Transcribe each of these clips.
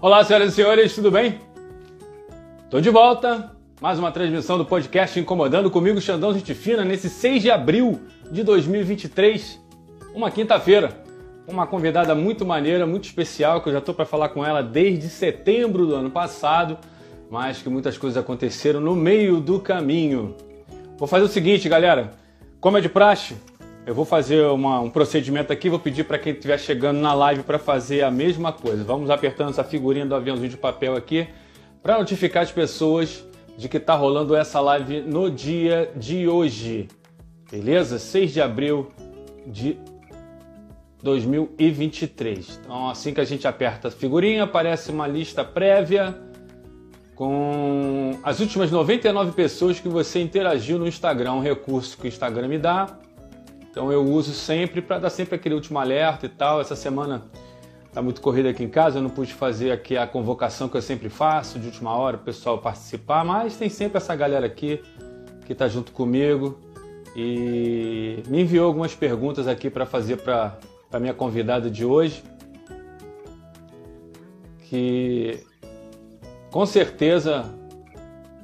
Olá, senhoras e senhores, tudo bem? Estou de volta, mais uma transmissão do podcast Incomodando comigo, Xandão Gente Fina, nesse 6 de abril de 2023, uma quinta-feira. Uma convidada muito maneira, muito especial, que eu já estou para falar com ela desde setembro do ano passado, mas que muitas coisas aconteceram no meio do caminho. Vou fazer o seguinte, galera, como é de praxe, eu vou fazer uma, um procedimento aqui, vou pedir para quem estiver chegando na live para fazer a mesma coisa. Vamos apertando essa figurinha do aviãozinho de papel aqui para notificar as pessoas de que está rolando essa live no dia de hoje. Beleza? 6 de abril de 2023. Então, assim que a gente aperta a figurinha, aparece uma lista prévia com as últimas 99 pessoas que você interagiu no Instagram, um recurso que o Instagram me dá então eu uso sempre para dar sempre aquele último alerta e tal. Essa semana tá muito corrida aqui em casa, eu não pude fazer aqui a convocação que eu sempre faço de última hora, o pessoal participar, mas tem sempre essa galera aqui que está junto comigo e me enviou algumas perguntas aqui para fazer para a minha convidada de hoje, que com certeza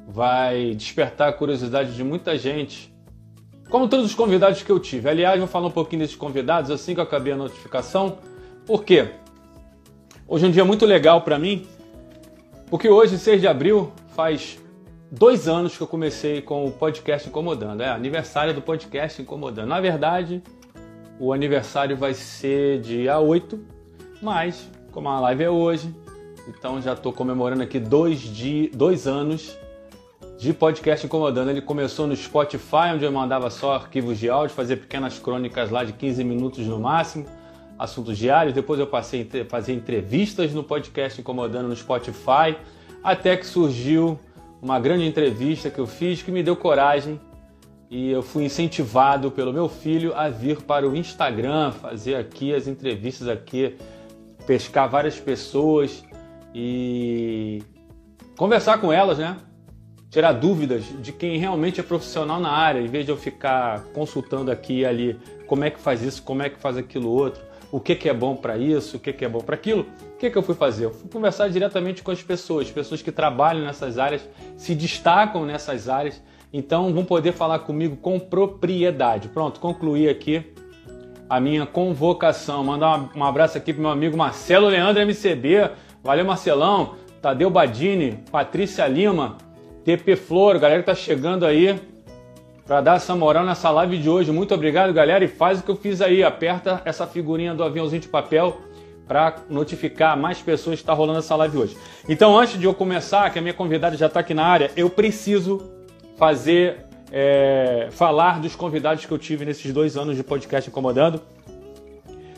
vai despertar a curiosidade de muita gente como todos os convidados que eu tive. Aliás, vou falar um pouquinho desses convidados assim que eu acabei a notificação. Por quê? Hoje é um dia muito legal para mim, porque hoje, 6 de abril, faz dois anos que eu comecei com o podcast Incomodando. É aniversário do podcast Incomodando. Na verdade, o aniversário vai ser dia 8, mas como a live é hoje, então já estou comemorando aqui dois, dois anos de podcast incomodando. Ele começou no Spotify, onde eu mandava só arquivos de áudio, fazia pequenas crônicas lá de 15 minutos no máximo, assuntos diários. Depois eu passei a fazer entrevistas no podcast incomodando no Spotify, até que surgiu uma grande entrevista que eu fiz que me deu coragem e eu fui incentivado pelo meu filho a vir para o Instagram, fazer aqui as entrevistas aqui, pescar várias pessoas e conversar com elas, né? Tirar dúvidas de quem realmente é profissional na área, em vez de eu ficar consultando aqui e ali como é que faz isso, como é que faz aquilo outro, o que, que é bom para isso, o que, que é bom para aquilo. O que, que eu fui fazer? Eu fui conversar diretamente com as pessoas, pessoas que trabalham nessas áreas, se destacam nessas áreas, então vão poder falar comigo com propriedade. Pronto, concluí aqui a minha convocação. Mandar um abraço aqui pro meu amigo Marcelo Leandro MCB. Valeu, Marcelão. Tadeu Badini, Patrícia Lima, TP Flor, galera que tá chegando aí para dar essa moral nessa live de hoje. Muito obrigado, galera, e faz o que eu fiz aí, aperta essa figurinha do aviãozinho de papel para notificar mais pessoas que está rolando essa live hoje. Então, antes de eu começar, que a minha convidada já está aqui na área, eu preciso fazer é, falar dos convidados que eu tive nesses dois anos de podcast incomodando.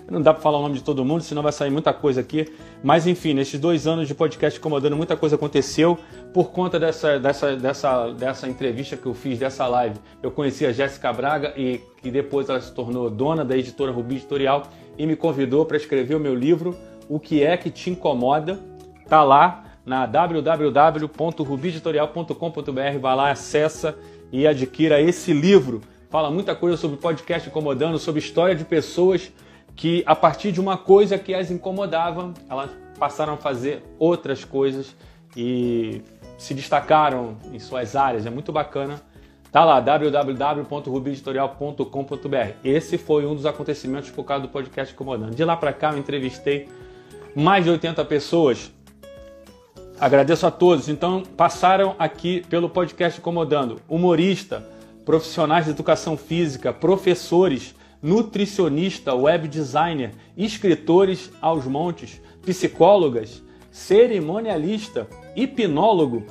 Não dá para falar o nome de todo mundo, senão vai sair muita coisa aqui. Mas enfim, nesses dois anos de podcast incomodando, muita coisa aconteceu por conta dessa, dessa, dessa, dessa entrevista que eu fiz, dessa live. Eu conheci a Jéssica Braga e que depois ela se tornou dona da editora Rubi Editorial e me convidou para escrever o meu livro O que é que te incomoda? Tá lá na www.rubieditorial.com.br, vai lá, acessa e adquira esse livro. Fala muita coisa sobre podcast incomodando, sobre história de pessoas que a partir de uma coisa que as incomodava, elas passaram a fazer outras coisas e se destacaram em suas áreas. É muito bacana. Tá lá, www.rubieditorial.com.br. Esse foi um dos acontecimentos por causa do podcast Incomodando. De lá para cá eu entrevistei mais de 80 pessoas. Agradeço a todos. Então, passaram aqui pelo podcast Incomodando. Humorista, profissionais de educação física, professores, nutricionista, web designer, escritores aos montes, psicólogas, cerimonialista, hipnólogo,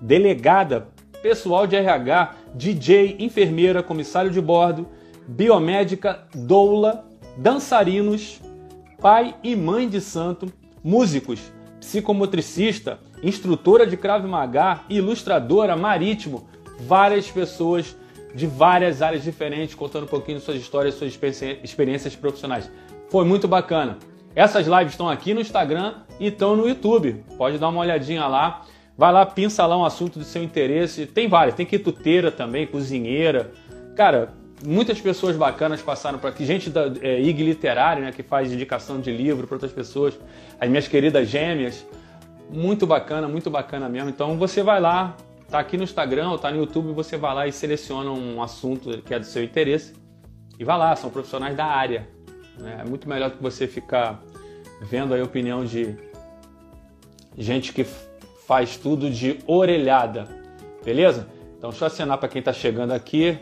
delegada, pessoal de RH, DJ, enfermeira, comissário de bordo, biomédica, doula, dançarinos, pai e mãe de santo, músicos, psicomotricista, instrutora de Krav Maga, ilustradora, marítimo, várias pessoas de várias áreas diferentes, contando um pouquinho de suas histórias, suas experiências profissionais. Foi muito bacana. Essas lives estão aqui no Instagram e estão no YouTube. Pode dar uma olhadinha lá. Vai lá, pinça lá um assunto do seu interesse. Tem várias, tem quituteira também, cozinheira. Cara, muitas pessoas bacanas passaram por aqui. Gente da é, IG Literária, né, que faz indicação de livro para outras pessoas. As minhas queridas gêmeas. muito bacana, muito bacana mesmo. Então você vai lá, tá aqui no Instagram ou tá no YouTube, você vai lá e seleciona um assunto que é do seu interesse e vai lá, são profissionais da área. Né? É muito melhor que você ficar vendo a opinião de gente que faz tudo de orelhada, beleza? Então deixa eu acenar para quem está chegando aqui.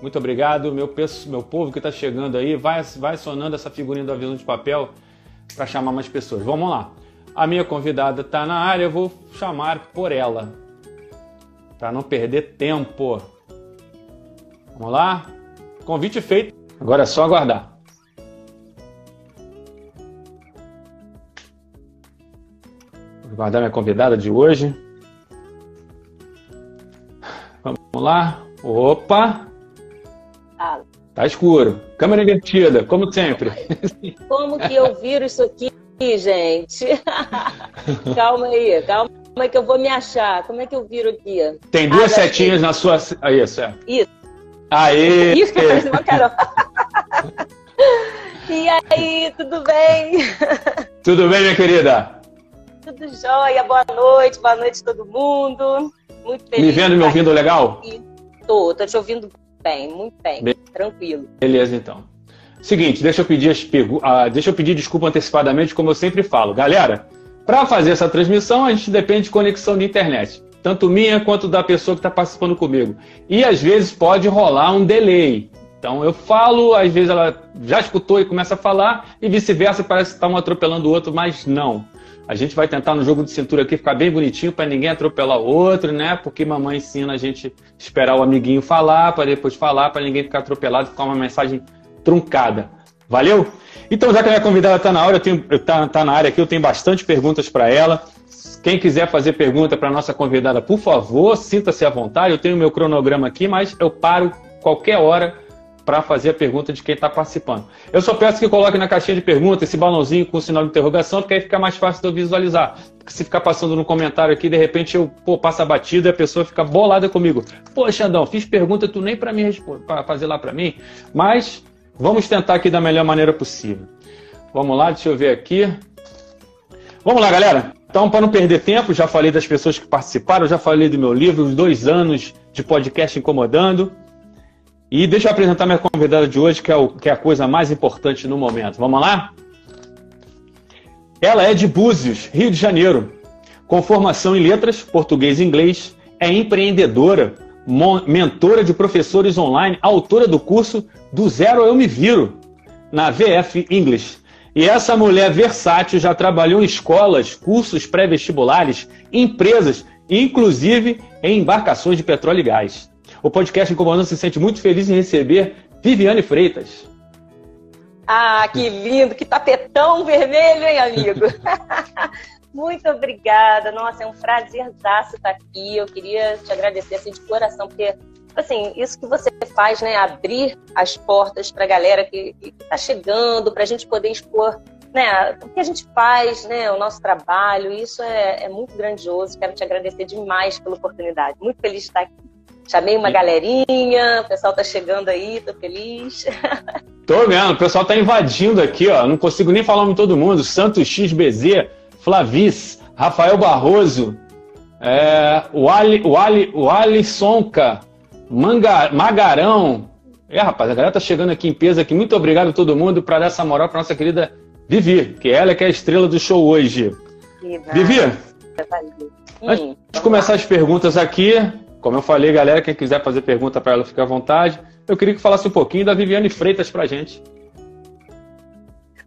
Muito obrigado, meu, meu povo que está chegando aí. Vai, vai sonando essa figurinha do avião de papel para chamar mais pessoas. Vamos lá. A minha convidada está na área, eu vou chamar por ela, para não perder tempo. Vamos lá? Convite feito. Agora é só aguardar. Vou aguardar minha convidada de hoje. Vamos lá. Opa! Tá escuro. Câmera invertida, como sempre. Como que eu viro isso aqui, gente? calma aí, calma aí que eu vou me achar. Como é que eu viro aqui? Tem duas ah, setinhas na sua. Aí, certo. Isso. Aê! Isso, uma Carol. e aí, tudo bem? Tudo bem, minha querida? Tudo jóia, boa noite, boa noite todo mundo. Muito feliz. Me vendo e me ouvindo legal? Tô, tô te ouvindo bem, muito bem, bem. tranquilo. Beleza, então. Seguinte, deixa eu pedir as uh, deixa eu pedir desculpa antecipadamente, como eu sempre falo. Galera, para fazer essa transmissão, a gente depende de conexão de internet. Tanto minha quanto da pessoa que está participando comigo. E às vezes pode rolar um delay. Então eu falo, às vezes ela já escutou e começa a falar, e vice-versa, parece que está um atropelando o outro, mas não. A gente vai tentar no jogo de cintura aqui ficar bem bonitinho para ninguém atropelar o outro, né? Porque mamãe ensina a gente esperar o amiguinho falar, para depois falar, para ninguém ficar atropelado, ficar uma mensagem truncada. Valeu? Então, já que a minha convidada está na hora, tá, tá na área aqui, eu tenho bastante perguntas para ela. Quem quiser fazer pergunta para nossa convidada, por favor, sinta-se à vontade. Eu tenho meu cronograma aqui, mas eu paro qualquer hora para fazer a pergunta de quem está participando. Eu só peço que coloque na caixinha de pergunta esse balãozinho com o sinal de interrogação, porque aí fica mais fácil de eu visualizar. Porque se ficar passando no comentário aqui, de repente eu pô, passo a batida e a pessoa fica bolada comigo. Pô, Xandão, fiz pergunta, tu nem para fazer lá para mim. Mas vamos tentar aqui da melhor maneira possível. Vamos lá, deixa eu ver aqui. Vamos lá, galera. Então, para não perder tempo, já falei das pessoas que participaram, já falei do meu livro, os dois anos de podcast incomodando. E deixa eu apresentar minha convidada de hoje, que é, o, que é a coisa mais importante no momento. Vamos lá? Ela é de Búzios, Rio de Janeiro. Com formação em letras, português e inglês, é empreendedora, mentora de professores online, autora do curso Do Zero Eu Me Viro, na VF English. E essa mulher versátil já trabalhou em escolas, cursos pré-vestibulares, empresas, inclusive em embarcações de petróleo e gás. O podcast Incomodando se sente muito feliz em receber Viviane Freitas. Ah, que lindo, que tapetão vermelho, hein, amigo? muito obrigada. Nossa, é um prazerzaço estar aqui. Eu queria te agradecer assim, de coração, porque assim, isso que você faz, né, abrir as portas para a galera que está chegando, para a gente poder expor né, o que a gente faz, né, o nosso trabalho, isso é, é muito grandioso. Quero te agradecer demais pela oportunidade. Muito feliz de estar aqui. Chamei uma galerinha, o pessoal tá chegando aí, tô feliz. Tô vendo, o pessoal tá invadindo aqui, ó. Não consigo nem falar o nome de todo mundo. Santos XBZ, Flavis, Rafael Barroso, é, o, Ali, o, Ali, o Alissonca, Manga, Magarão. É, rapaz, a galera tá chegando aqui em peso aqui. Muito obrigado a todo mundo para dar essa moral pra nossa querida Vivi, que ela é que é a estrela do show hoje. Vivi, antes de começar as perguntas aqui, como eu falei, galera, quem quiser fazer pergunta para ela, fica à vontade. Eu queria que falasse um pouquinho da Viviane Freitas para gente.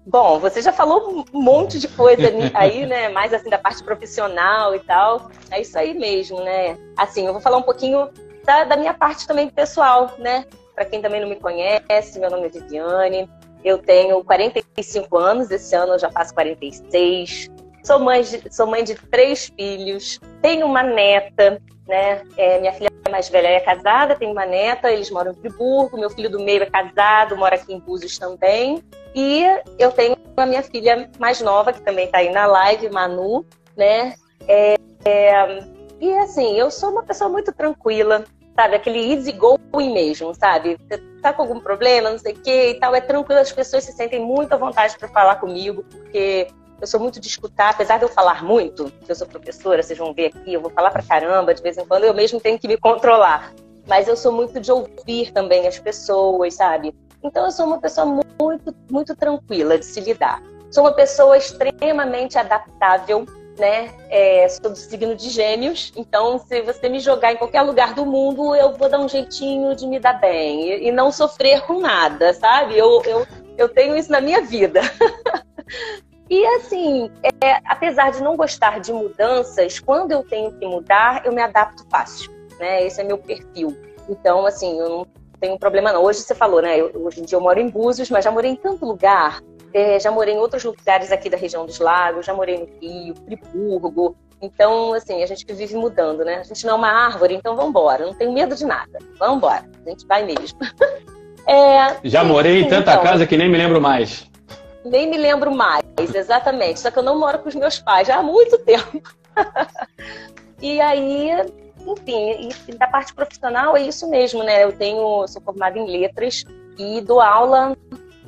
Bom, você já falou um monte de coisa aí, né? Mais assim da parte profissional e tal. É isso aí mesmo, né? Assim, eu vou falar um pouquinho da, da minha parte também pessoal, né? Para quem também não me conhece, meu nome é Viviane. Eu tenho 45 anos, esse ano eu já faço 46. Sou mãe de, sou mãe de três filhos, tenho uma neta, né? É, minha filha mais velha é casada, tem uma neta, eles moram em Friburgo, meu filho do meio é casado, mora aqui em Búzios também. E eu tenho a minha filha mais nova, que também está aí na live, Manu, né? É, é, e assim, eu sou uma pessoa muito tranquila, sabe? Aquele easy going mesmo, sabe? Você tá com algum problema, não sei o que e tal, é tranquilo, as pessoas se sentem muito à vontade para falar comigo, porque eu sou muito de escutar, apesar de eu falar muito, eu sou professora, vocês vão ver aqui, eu vou falar pra caramba, de vez em quando eu mesmo tenho que me controlar. Mas eu sou muito de ouvir também as pessoas, sabe? Então eu sou uma pessoa muito, muito tranquila de se lidar. Sou uma pessoa extremamente adaptável, né? É, sou do signo de gêmeos, então se você me jogar em qualquer lugar do mundo, eu vou dar um jeitinho de me dar bem e, e não sofrer com nada, sabe? Eu, eu, eu tenho isso na minha vida. E assim, é, apesar de não gostar de mudanças, quando eu tenho que mudar, eu me adapto fácil, né? Esse é meu perfil. Então, assim, eu não tenho problema não. Hoje você falou, né? Eu, hoje em dia eu moro em Búzios, mas já morei em tanto lugar. É, já morei em outros lugares aqui da região dos lagos, já morei no Rio, Friburgo. Então, assim, a gente vive mudando, né? A gente não é uma árvore, então vamos embora. Não tenho medo de nada. Vamos embora. A gente vai mesmo. É, já morei em tanta então, casa que nem me lembro mais nem me lembro mais, exatamente. Só que eu não moro com os meus pais já há muito tempo. e aí, enfim, e da parte profissional é isso mesmo, né? Eu tenho, sou formada em letras e dou aula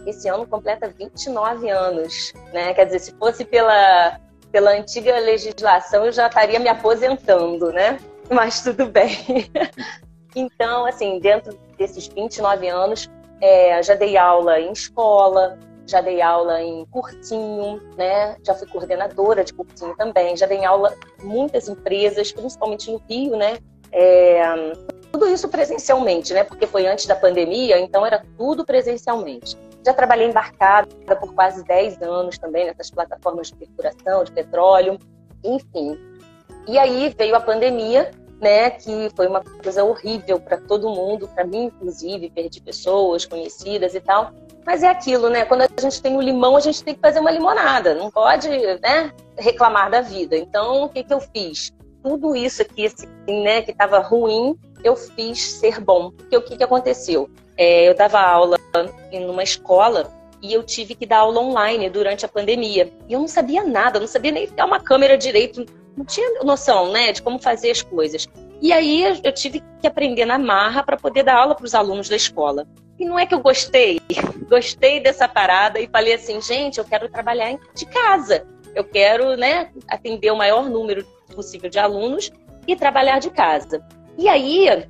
esse ano completa 29 anos, né? Quer dizer, se fosse pela pela antiga legislação, eu já estaria me aposentando, né? Mas tudo bem. então, assim, dentro desses 29 anos, é, já dei aula em escola, já dei aula em cursinho, né? Já fui coordenadora de cursinho também, já dei aula em muitas empresas, principalmente no Rio, né? É, tudo isso presencialmente, né? Porque foi antes da pandemia, então era tudo presencialmente. Já trabalhei embarcada por quase 10 anos também nessas plataformas de perfuração, de petróleo, enfim. E aí veio a pandemia, né, que foi uma coisa horrível para todo mundo, para mim inclusive, perdi pessoas conhecidas e tal. Mas é aquilo, né? Quando a gente tem o limão, a gente tem que fazer uma limonada. Não pode, né, reclamar da vida. Então, o que, que eu fiz? Tudo isso aqui, né, que estava ruim, eu fiz ser bom. Porque o que, que aconteceu? É, eu dava aula em uma escola e eu tive que dar aula online durante a pandemia. E eu não sabia nada, não sabia nem ligar uma câmera direito, não tinha noção, né, de como fazer as coisas. E aí eu tive que aprender na marra para poder dar aula para os alunos da escola. E não é que eu gostei, gostei dessa parada e falei assim, gente, eu quero trabalhar de casa. Eu quero, né, atender o maior número possível de alunos e trabalhar de casa. E aí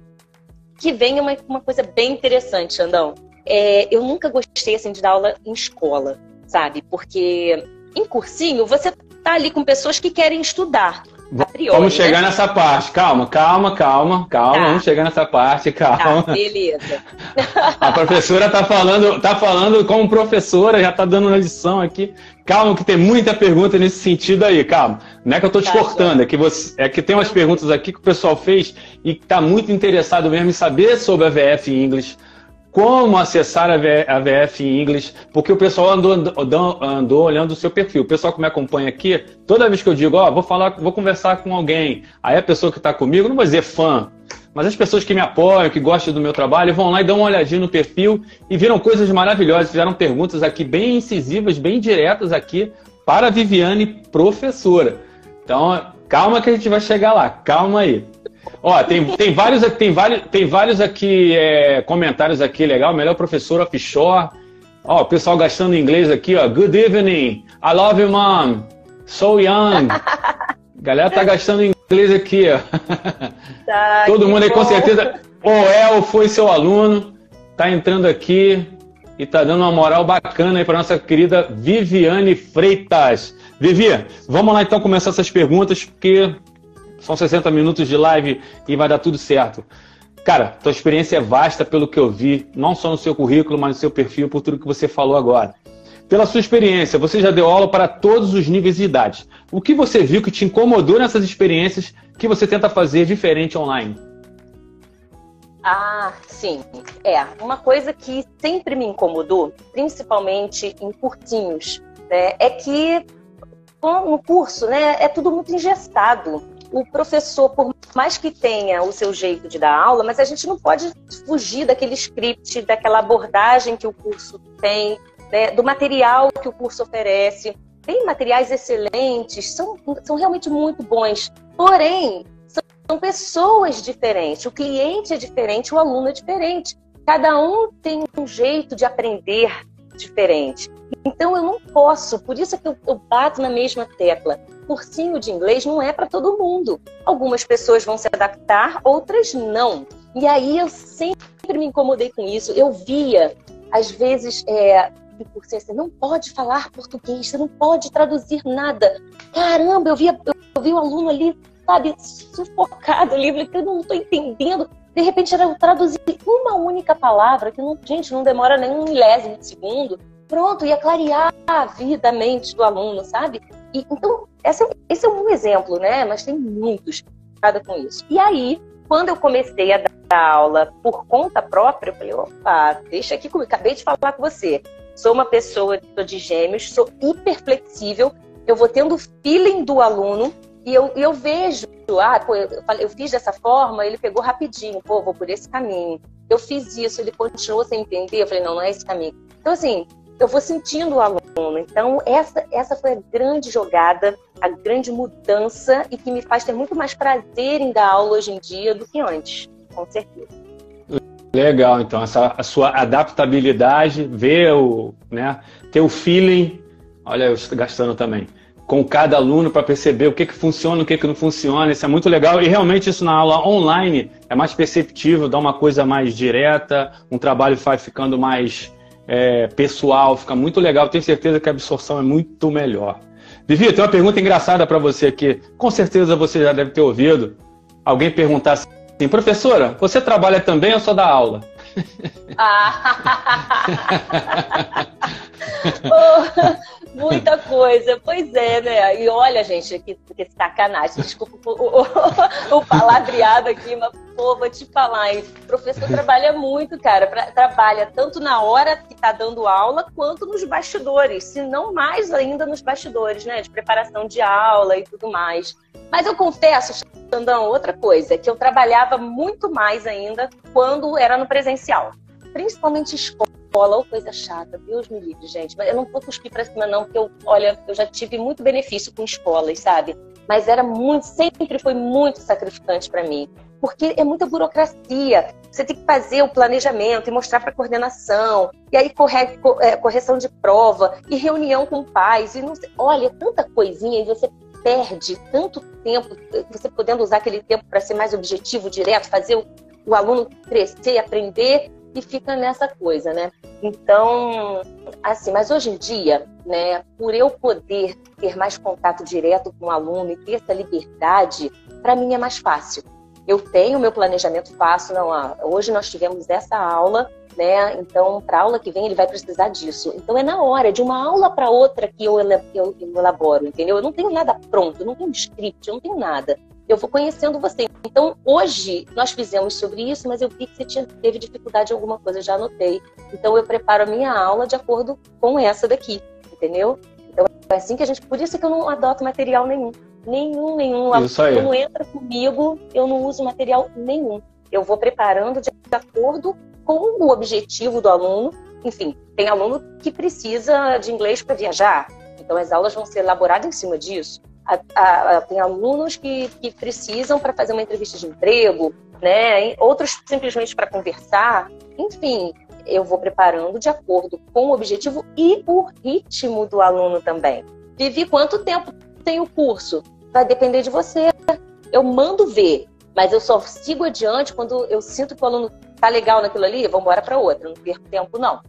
que vem uma, uma coisa bem interessante, Xandão. É, eu nunca gostei assim de dar aula em escola, sabe? Porque em cursinho você tá ali com pessoas que querem estudar. Priori, vamos chegar né? nessa parte. Calma, calma, calma, calma. Tá. Vamos chegar nessa parte, calma. Tá, beleza. A professora tá falando, tá falando como professora, já tá dando uma lição aqui. Calma, que tem muita pergunta nesse sentido aí, calma. Não é que eu tô te tá, cortando, é que, você, é que tem umas perguntas aqui que o pessoal fez e tá muito interessado mesmo em saber sobre a VF English como acessar a, VF em inglês, porque o pessoal andou, andou, andou, olhando o seu perfil. O pessoal que me acompanha aqui, toda vez que eu digo, ó, oh, vou falar, vou conversar com alguém, aí a pessoa que está comigo, não vou dizer fã, mas as pessoas que me apoiam, que gostam do meu trabalho, vão lá e dão uma olhadinha no perfil e viram coisas maravilhosas, fizeram perguntas aqui bem incisivas, bem diretas aqui para a Viviane, professora. Então, calma que a gente vai chegar lá, calma aí. Ó, tem, tem, vários, tem, vários, tem vários aqui é, comentários aqui, legal. Melhor professor offshore. Ó, o pessoal gastando inglês aqui, ó. Good evening. I love you, mom. So young. Galera tá gastando inglês aqui, ó. Tá, Todo mundo aí com certeza. O El foi seu aluno. Tá entrando aqui e tá dando uma moral bacana aí para nossa querida Viviane Freitas. Vivi, vamos lá então começar essas perguntas, porque são 60 minutos de live e vai dar tudo certo. Cara, tua experiência é vasta pelo que eu vi, não só no seu currículo, mas no seu perfil, por tudo que você falou agora. Pela sua experiência, você já deu aula para todos os níveis de idade. O que você viu que te incomodou nessas experiências que você tenta fazer diferente online? Ah, sim. É, uma coisa que sempre me incomodou, principalmente em curtinhos, né, é que no curso, né, é tudo muito engessado o professor, por mais que tenha o seu jeito de dar aula, mas a gente não pode fugir daquele script, daquela abordagem que o curso tem, né, do material que o curso oferece. Tem materiais excelentes, são, são realmente muito bons. Porém, são pessoas diferentes, o cliente é diferente, o aluno é diferente. Cada um tem um jeito de aprender, diferente. Então eu não posso, por isso que eu, eu bato na mesma tecla. Cursinho de inglês não é para todo mundo. Algumas pessoas vão se adaptar, outras não. E aí eu sempre me incomodei com isso. Eu via, às vezes, é, cursinho assim, não pode falar português, você não pode traduzir nada. Caramba, eu via, eu vi um aluno ali, sabe, sufocado ali, eu não estou entendendo de repente era traduzir uma única palavra, que não, gente, não demora nem um milésimo de segundo, pronto, ia clarear a vida, a mente do aluno, sabe? E, então, essa, esse é um exemplo, né? Mas tem muitos cada com isso. E aí, quando eu comecei a dar aula por conta própria, eu falei, opa, deixa aqui comigo, acabei de falar com você. Sou uma pessoa de gêmeos, sou hiper flexível, eu vou tendo feeling do aluno e eu, eu vejo, ah, pô, eu, eu fiz dessa forma, ele pegou rapidinho, pô, vou por esse caminho. Eu fiz isso, ele continuou sem entender, eu falei, não, não é esse caminho. Então, assim, eu vou sentindo o aluno. Então, essa, essa foi a grande jogada, a grande mudança e que me faz ter muito mais prazer em dar aula hoje em dia do que antes, com certeza. Legal, então, essa a sua adaptabilidade, ver o, né, ter o feeling, olha, eu estou gastando também, com cada aluno para perceber o que, que funciona, o que, que não funciona. Isso é muito legal. E realmente isso na aula online é mais perceptível, dá uma coisa mais direta, um trabalho vai ficando mais é, pessoal, fica muito legal. Tenho certeza que a absorção é muito melhor. Vivi, tem uma pergunta engraçada para você aqui. Com certeza você já deve ter ouvido alguém perguntar assim, professora, você trabalha também ou só dá aula? Ah. Muita coisa, pois é, né? E olha, gente, que, que sacanagem, desculpa o, o, o, palavreado aqui, mas, pô, vou te falar, hein? O professor trabalha muito, cara, pra, trabalha tanto na hora que tá dando aula, quanto nos bastidores, se não mais ainda nos bastidores, né? De preparação de aula e tudo mais. Mas eu confesso, Xandão, outra coisa, que eu trabalhava muito mais ainda quando era no presencial, principalmente escola ou coisa chata, Deus me livre, gente. Mas eu não vou cuspir pra cima, não, porque eu, olha, eu já tive muito benefício com escolas, sabe? Mas era muito, sempre foi muito sacrificante para mim. Porque é muita burocracia. Você tem que fazer o planejamento e mostrar para coordenação, e aí corre, é, correção de prova, e reunião com pais, e não sei, olha, tanta coisinha, e você perde tanto tempo, você podendo usar aquele tempo para ser mais objetivo, direto, fazer o, o aluno crescer, aprender, e fica nessa coisa, né? Então, assim, mas hoje em dia, né, por eu poder ter mais contato direto com o aluno e ter essa liberdade, para mim é mais fácil. Eu tenho meu planejamento fácil, não, ah, hoje nós tivemos essa aula, né? Então, para aula que vem ele vai precisar disso. Então é na hora, de uma aula para outra que eu, eu, eu elaboro, entendeu? Eu não tenho nada pronto, não tenho script, eu não tenho nada eu vou conhecendo você. Então, hoje, nós fizemos sobre isso, mas eu vi que você tinha, teve dificuldade em alguma coisa, já anotei. Então, eu preparo a minha aula de acordo com essa daqui, entendeu? Então, é assim que a gente. Por isso que eu não adoto material nenhum. Nenhum, nenhum. Não entra comigo, eu não uso material nenhum. Eu vou preparando de acordo com o objetivo do aluno. Enfim, tem aluno que precisa de inglês para viajar. Então, as aulas vão ser elaboradas em cima disso a, a, tem alunos que, que precisam para fazer uma entrevista de emprego, né? Outros simplesmente para conversar. Enfim, eu vou preparando de acordo com o objetivo e o ritmo do aluno também. Vivi quanto tempo tem o curso? Vai depender de você. Eu mando ver, mas eu só sigo adiante quando eu sinto que o aluno tá legal naquilo ali, vamos embora para outra, não perco tempo não.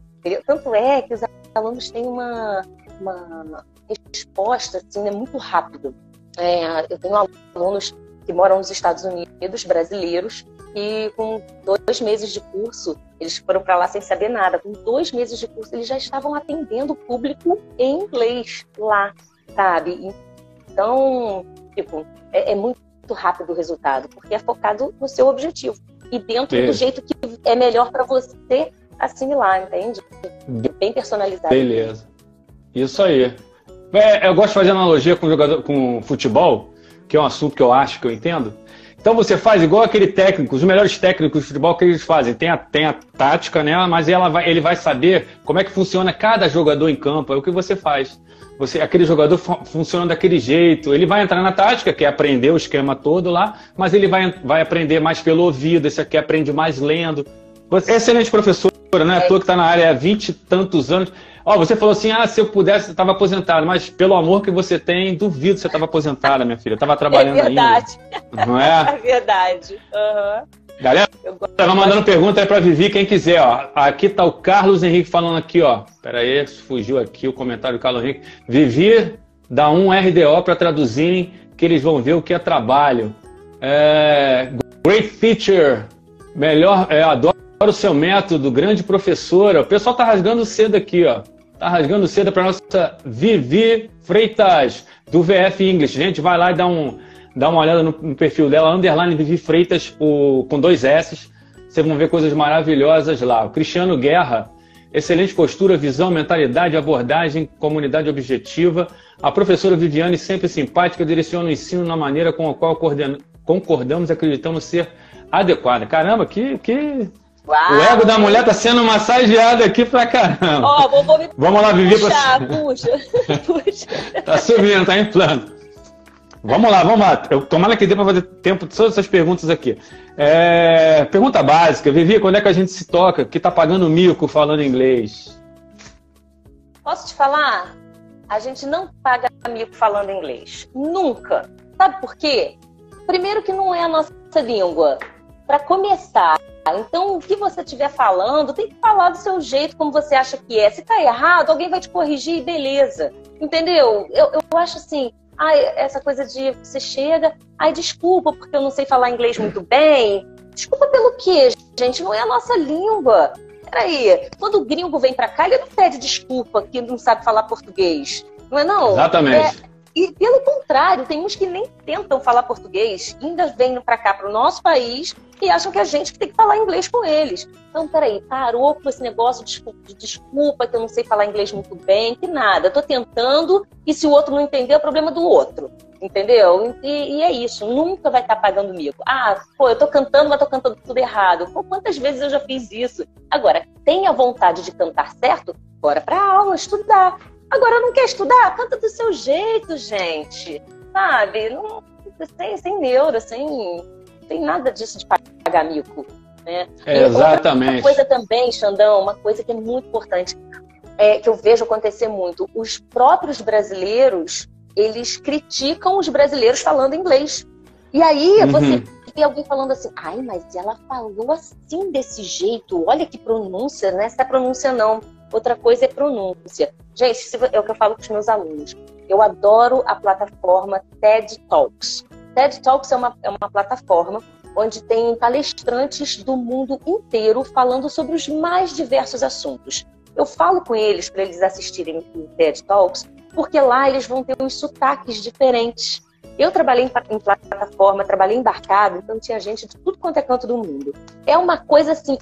Tanto é que os alunos têm uma, uma resposta assim, é muito rápido. É, eu tenho alunos que moram nos Estados Unidos, brasileiros, e com dois meses de curso, eles foram para lá sem saber nada. Com dois meses de curso, eles já estavam atendendo o público em inglês lá, sabe? Então, tipo, é, é muito rápido o resultado, porque é focado no seu objetivo e dentro Beleza. do jeito que é melhor para você assimilar, entende? Bem personalizado. Beleza. Isso aí. É, eu gosto de fazer analogia com jogador, com futebol, que é um assunto que eu acho que eu entendo. Então você faz igual aquele técnico, os melhores técnicos de futebol que eles fazem. Tem a, tem a tática, né? Mas ela vai, ele vai saber como é que funciona cada jogador em campo. É o que você faz. Você, aquele jogador funciona daquele jeito. Ele vai entrar na tática, que é aprender o esquema todo lá, mas ele vai, vai aprender mais pelo ouvido. Esse aqui aprende mais lendo. Você, excelente professor, né? É. Tô que está na área há 20 e tantos anos. Ó, você falou assim, ah, se eu pudesse, eu estava aposentado, mas pelo amor que você tem, duvido que você estava aposentada, minha filha. Eu estava trabalhando é verdade. ainda. Não é? É verdade. Uhum. Galera, tava mandando pergunta aí para Vivi, quem quiser, ó. Aqui tá o Carlos Henrique falando aqui, ó. Pera aí, fugiu aqui o comentário do Carlos Henrique. Vivi, dá um RDO para traduzirem, que eles vão ver o que é trabalho. É, great feature. Melhor, é, adoro o seu método, grande professora. O pessoal tá rasgando cedo aqui, ó. Tá rasgando cedo para nossa Vivi Freitas, do VF English. Gente, vai lá e dá, um, dá uma olhada no, no perfil dela, underline Vivi Freitas, com dois S. Vocês vão ver coisas maravilhosas lá. O Cristiano Guerra, excelente postura, visão, mentalidade, abordagem, comunidade objetiva. A professora Viviane, sempre simpática, direciona o ensino na maneira com a qual concordamos e acreditamos ser adequada. Caramba, que, que Uau, o ego da mulher tá sendo massageado aqui pra caramba. Ó, vou, vou me Vamos lá, Vivi. Puxa, pra... puxa, puxa. tá subindo, tá em plano. Vamos lá, vamos lá. Eu, tomara que dê para fazer tempo de todas essas perguntas aqui. É, pergunta básica, Vivi, quando é que a gente se toca? Que tá pagando mico falando inglês? Posso te falar? A gente não paga mico falando inglês. Nunca. Sabe por quê? Primeiro que não é a nossa língua. Para começar, então, o que você estiver falando, tem que falar do seu jeito, como você acha que é. Se tá errado, alguém vai te corrigir, beleza. Entendeu? Eu, eu acho assim, ai, essa coisa de você chega, ai, desculpa, porque eu não sei falar inglês muito bem. Desculpa pelo quê, gente? Não é a nossa língua. Peraí, quando o gringo vem para cá, ele não pede desculpa que não sabe falar português. Não é não? Exatamente. É, e pelo contrário, tem uns que nem tentam falar português, ainda vêm para cá, para o nosso país, e acham que a gente tem que falar inglês com eles. Então, peraí, parou com esse negócio de, de desculpa que eu não sei falar inglês muito bem, que nada. Tô tentando, e se o outro não entender, é problema do outro. Entendeu? E, e, é isso, nunca vai estar pagando mico. Ah, pô, eu tô cantando, mas tô cantando tudo errado. Pô, quantas vezes eu já fiz isso? Agora, tenha vontade de cantar certo, bora pra aula, estudar. Agora não quer estudar? Canta do seu jeito, gente. Sabe? Não, sem, sem neuro, sem. Tem nada disso de pagar mico. Né? É, exatamente. Outra coisa também, Xandão, uma coisa que é muito importante, é, que eu vejo acontecer muito. Os próprios brasileiros, eles criticam os brasileiros falando inglês. E aí uhum. você vê alguém falando assim, ai, mas ela falou assim desse jeito, olha que pronúncia, né? Essa pronúncia não. Outra coisa é pronúncia. Gente, é o que eu falo com os meus alunos. Eu adoro a plataforma TED Talks. TED Talks é uma, é uma plataforma onde tem palestrantes do mundo inteiro falando sobre os mais diversos assuntos. Eu falo com eles para eles assistirem o TED Talks, porque lá eles vão ter uns sotaques diferentes. Eu trabalhei em plataforma, trabalhei embarcado, então tinha gente de tudo quanto é canto do mundo. É uma coisa assim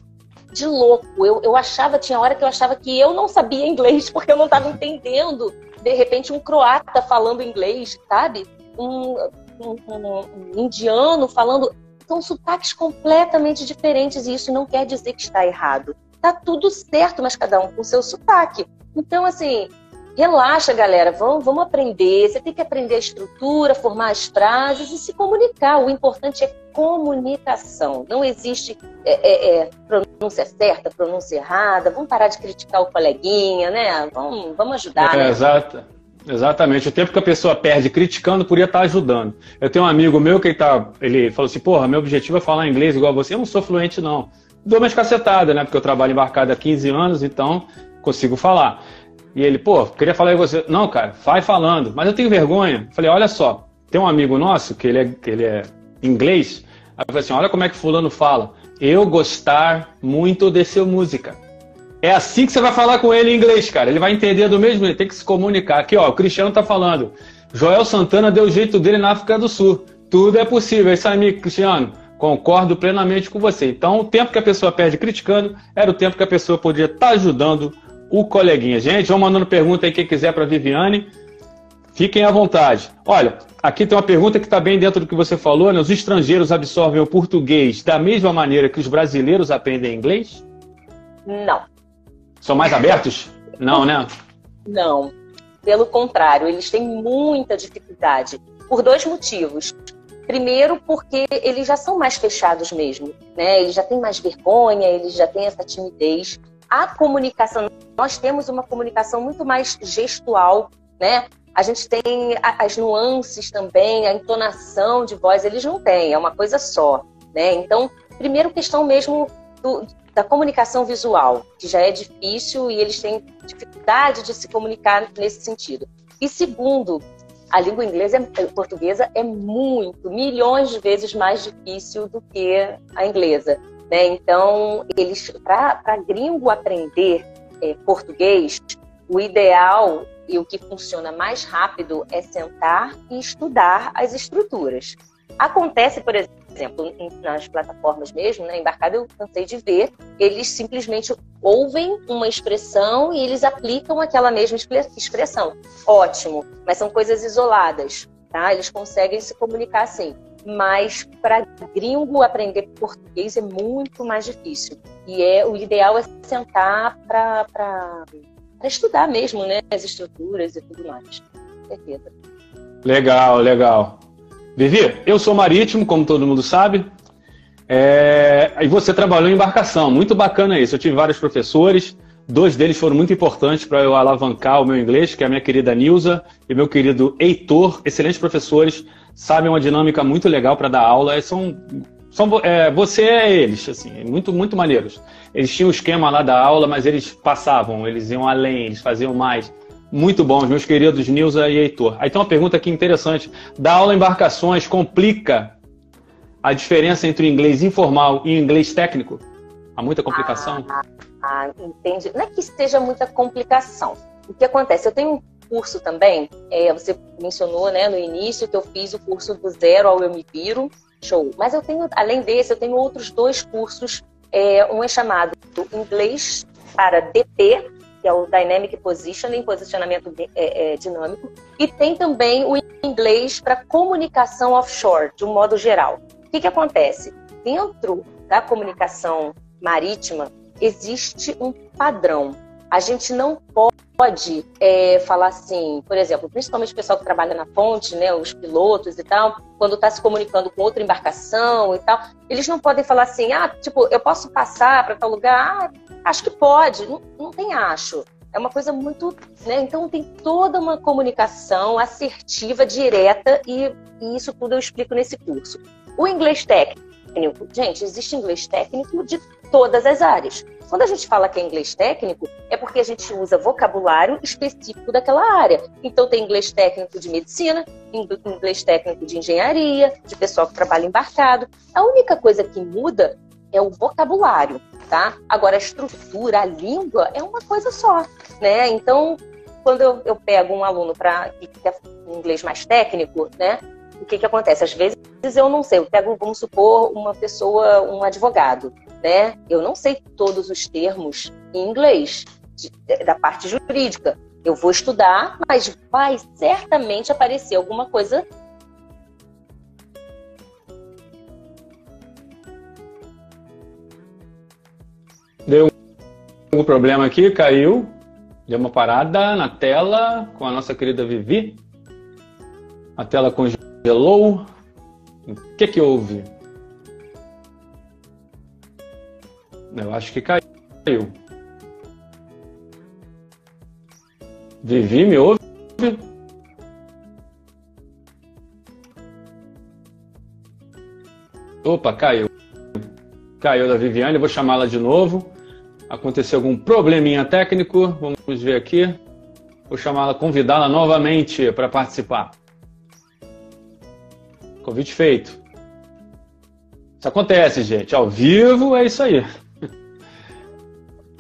de louco. Eu, eu achava, tinha hora que eu achava que eu não sabia inglês porque eu não estava entendendo, de repente, um croata falando inglês, sabe? Um, um, indiano falando. São sotaques completamente diferentes e isso não quer dizer que está errado. Tá tudo certo, mas cada um com seu sotaque. Então, assim, Relaxa, galera, vamos, vamos aprender. Você tem que aprender a estrutura, formar as frases e se comunicar. O importante é comunicação. Não existe é, é, é, pronúncia certa, pronúncia errada. Vamos parar de criticar o coleguinha, né? Vamos, vamos ajudar. É, né? Exato. Exatamente. O tempo que a pessoa perde criticando podia estar ajudando. Eu tenho um amigo meu que ele, tá, ele falou assim: porra, meu objetivo é falar inglês igual você. Eu não sou fluente, não. Dou umas cacetadas, né? Porque eu trabalho embarcado há 15 anos, então consigo falar. E ele, pô, queria falar com você. Não, cara, vai falando. Mas eu tenho vergonha. Falei, olha só, tem um amigo nosso que ele é, que ele é inglês. Aí eu falei assim, olha como é que fulano fala. Eu gostar muito de sua música. É assim que você vai falar com ele em inglês, cara. Ele vai entender do mesmo jeito, tem que se comunicar. Aqui, ó, o Cristiano tá falando. Joel Santana deu o jeito dele na África do Sul. Tudo é possível. É isso aí, Cristiano. Concordo plenamente com você. Então, o tempo que a pessoa perde criticando era o tempo que a pessoa podia estar tá ajudando o coleguinha. Gente, vão mandando pergunta aí quem quiser para Viviane. Fiquem à vontade. Olha, aqui tem uma pergunta que está bem dentro do que você falou. Né? Os estrangeiros absorvem o português da mesma maneira que os brasileiros aprendem inglês? Não. São mais abertos? Não, né? Não. Pelo contrário, eles têm muita dificuldade. Por dois motivos. Primeiro, porque eles já são mais fechados mesmo, né? Eles já têm mais vergonha, eles já têm essa timidez. a comunicação, nós temos uma comunicação muito mais gestual, né? A gente tem as nuances também, a entonação de voz, eles não têm, é uma coisa só, né? Então, primeiro questão mesmo do, da comunicação visual, que já é difícil e eles têm dificuldade de se comunicar nesse sentido. E segundo, a língua inglesa, a portuguesa é muito, milhões de vezes mais difícil do que a inglesa. Né? Então, eles para gringo aprender é, português, o ideal e o que funciona mais rápido é sentar e estudar as estruturas. Acontece, por exemplo, nas plataformas mesmo, né, embarcado, eu cansei de ver, eles simplesmente ouvem uma expressão e eles aplicam aquela mesma expressão. Ótimo, mas são coisas isoladas, tá? Eles conseguem se comunicar assim. Mas para gringo aprender português é muito mais difícil. E é o ideal é sentar para estudar mesmo, né, as estruturas e tudo mais. Certeza. Legal, legal. Vivi, eu sou marítimo, como todo mundo sabe. É... E você trabalhou em embarcação, muito bacana isso. Eu tive vários professores, dois deles foram muito importantes para eu alavancar o meu inglês, que é a minha querida Nilza e meu querido Heitor, excelentes professores, sabem uma dinâmica muito legal para dar aula. São, são é, você é eles, assim, muito muito maneiros. Eles tinham o esquema lá da aula, mas eles passavam, eles iam além, eles faziam mais. Muito bom, meus queridos Nilza e Heitor. Aí tem uma pergunta aqui interessante. Da aula em embarcações complica a diferença entre o inglês informal e o inglês técnico? Há muita complicação? Ah, ah, entendi. Não é que esteja muita complicação. O que acontece? Eu tenho um curso também, é, você mencionou né, no início que eu fiz o curso do zero ao eu me viro, show. Mas eu tenho, além desse, eu tenho outros dois cursos. É, um é chamado Inglês para DP, que é o Dynamic Positioning, posicionamento é, é, dinâmico, e tem também o inglês para comunicação offshore, de um modo geral. O que, que acontece? Dentro da comunicação marítima, existe um padrão. A gente não pode é, falar assim, por exemplo, principalmente o pessoal que trabalha na ponte, né, os pilotos e tal, quando está se comunicando com outra embarcação e tal, eles não podem falar assim, ah, tipo, eu posso passar para tal lugar? Ah, Acho que pode, não, não tem acho. É uma coisa muito. Né? Então, tem toda uma comunicação assertiva, direta, e, e isso tudo eu explico nesse curso. O inglês técnico. Gente, existe inglês técnico de todas as áreas. Quando a gente fala que é inglês técnico, é porque a gente usa vocabulário específico daquela área. Então, tem inglês técnico de medicina, inglês técnico de engenharia, de pessoal que trabalha embarcado. A única coisa que muda é o vocabulário tá? Agora, a estrutura, a língua é uma coisa só, né? Então, quando eu, eu pego um aluno para que quer um inglês mais técnico, né? O que que acontece? Às vezes eu não sei, eu pego, vamos supor, uma pessoa, um advogado, né? Eu não sei todos os termos em inglês, de, da parte jurídica. Eu vou estudar, mas vai certamente aparecer alguma coisa Deu um problema aqui, caiu. Deu uma parada na tela com a nossa querida Vivi. A tela congelou. O que que houve? Eu acho que caiu. Vivi, me ouve? Opa, caiu. Caiu da Viviane, vou chamá-la de novo aconteceu algum probleminha técnico. Vamos ver aqui. Vou chamá-la, convidá-la novamente para participar. Convite feito. Isso acontece, gente. Ao vivo é isso aí.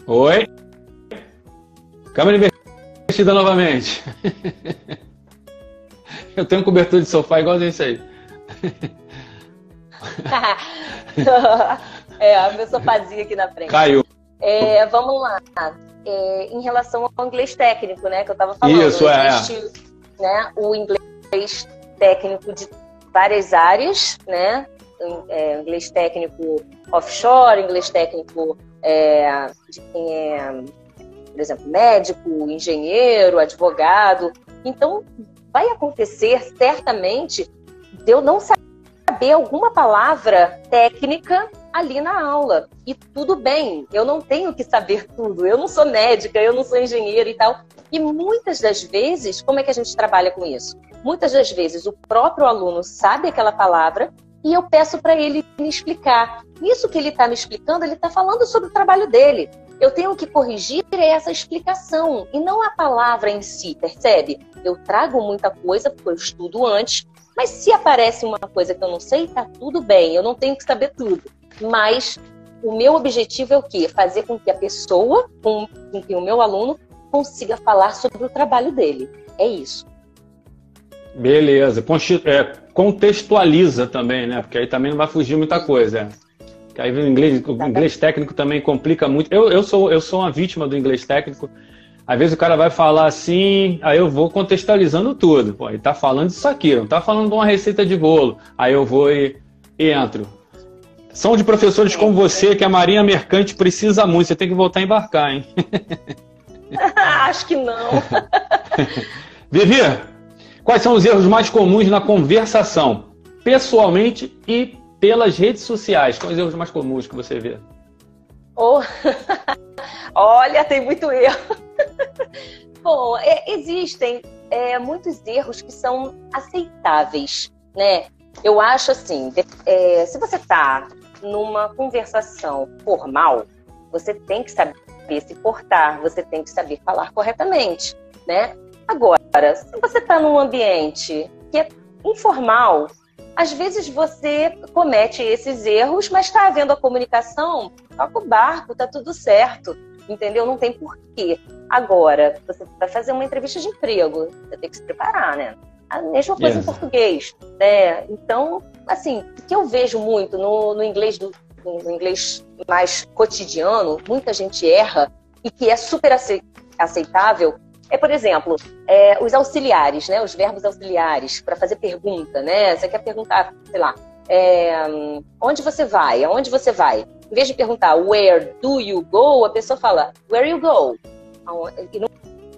Oi. Câmera invertida novamente. Eu tenho um cobertor de sofá igualzinho isso aí. é, a meu sofazinho aqui na frente. Caiu. É, vamos lá. É, em relação ao inglês técnico, né, que eu estava falando. Isso, é. existe, é. Né, o inglês técnico de várias áreas, né? É, inglês técnico offshore, inglês técnico é, de quem é, por exemplo, médico, engenheiro, advogado. Então, vai acontecer certamente de eu não saber alguma palavra técnica ali na aula. E tudo bem, eu não tenho que saber tudo. Eu não sou médica, eu não sou engenheira e tal. E muitas das vezes, como é que a gente trabalha com isso? Muitas das vezes o próprio aluno sabe aquela palavra e eu peço para ele me explicar. Isso que ele está me explicando, ele está falando sobre o trabalho dele. Eu tenho que corrigir essa explicação e não a palavra em si, percebe? Eu trago muita coisa porque eu estudo antes, mas se aparece uma coisa que eu não sei, tá tudo bem, eu não tenho que saber tudo. Mas o meu objetivo é o quê? Fazer com que a pessoa, com, com que o meu aluno consiga falar sobre o trabalho dele. É isso. Beleza. É, contextualiza também, né? Porque aí também não vai fugir muita coisa. É. Que aí o inglês, o inglês técnico também complica muito. Eu, eu, sou, eu sou uma vítima do inglês técnico. Às vezes o cara vai falar assim, aí eu vou contextualizando tudo. Pô, ele tá falando isso aqui, não tá falando de uma receita de bolo. Aí eu vou e, e entro. São de professores como você que a Marinha Mercante precisa muito. Você tem que voltar a embarcar, hein? Acho que não. Vivi, quais são os erros mais comuns na conversação, pessoalmente e pelas redes sociais? Quais os erros mais comuns que você vê? Oh. Olha, tem muito erro. Bom, é, existem é, muitos erros que são aceitáveis, né? Eu acho assim, é, se você está numa conversação formal, você tem que saber se portar, você tem que saber falar corretamente, né? Agora, se você está num ambiente que é informal, às vezes você comete esses erros, mas está havendo a comunicação, toca o barco, está tudo certo, entendeu? Não tem porquê. Agora, você vai fazer uma entrevista de emprego, você tem que se preparar, né? A mesma coisa em português, né? Então, assim, o que eu vejo muito no, no inglês do no inglês mais cotidiano, muita gente erra e que é super aceitável é, por exemplo, é, os auxiliares, né? Os verbos auxiliares para fazer pergunta, né? Você quer perguntar, sei lá, é, onde você vai? Aonde você vai? Em vez de perguntar where do you go, a pessoa fala where you go. E não,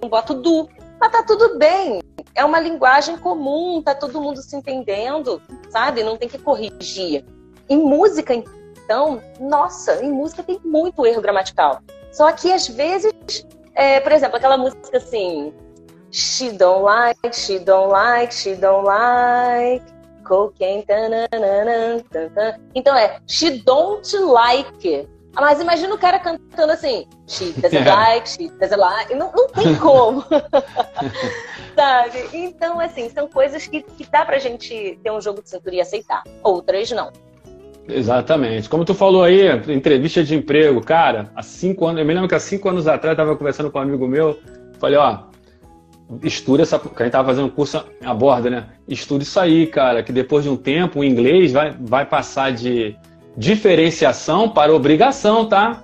não bota o do. Mas tá tudo bem é uma linguagem comum, tá todo mundo se entendendo, sabe? Não tem que corrigir. Em música, então, nossa, em música tem muito erro gramatical. Só que às vezes, é, por exemplo, aquela música assim, she don't like, she don't like, she don't like cocaine. Tananana, tanana. Então é she don't like. Mas imagina o cara cantando assim, she doesn't like, she doesn't like. Não, não tem como. sabe? Então, assim, são coisas que, que dá pra gente ter um jogo de cintura e aceitar. Outras não. Exatamente. Como tu falou aí, entrevista de emprego, cara, há cinco anos, eu me lembro que há cinco anos atrás eu estava conversando com um amigo meu, falei, ó, estuda essa, que a gente tava fazendo um curso a borda, né? Estuda isso aí, cara, que depois de um tempo o inglês vai, vai passar de diferenciação para obrigação, tá?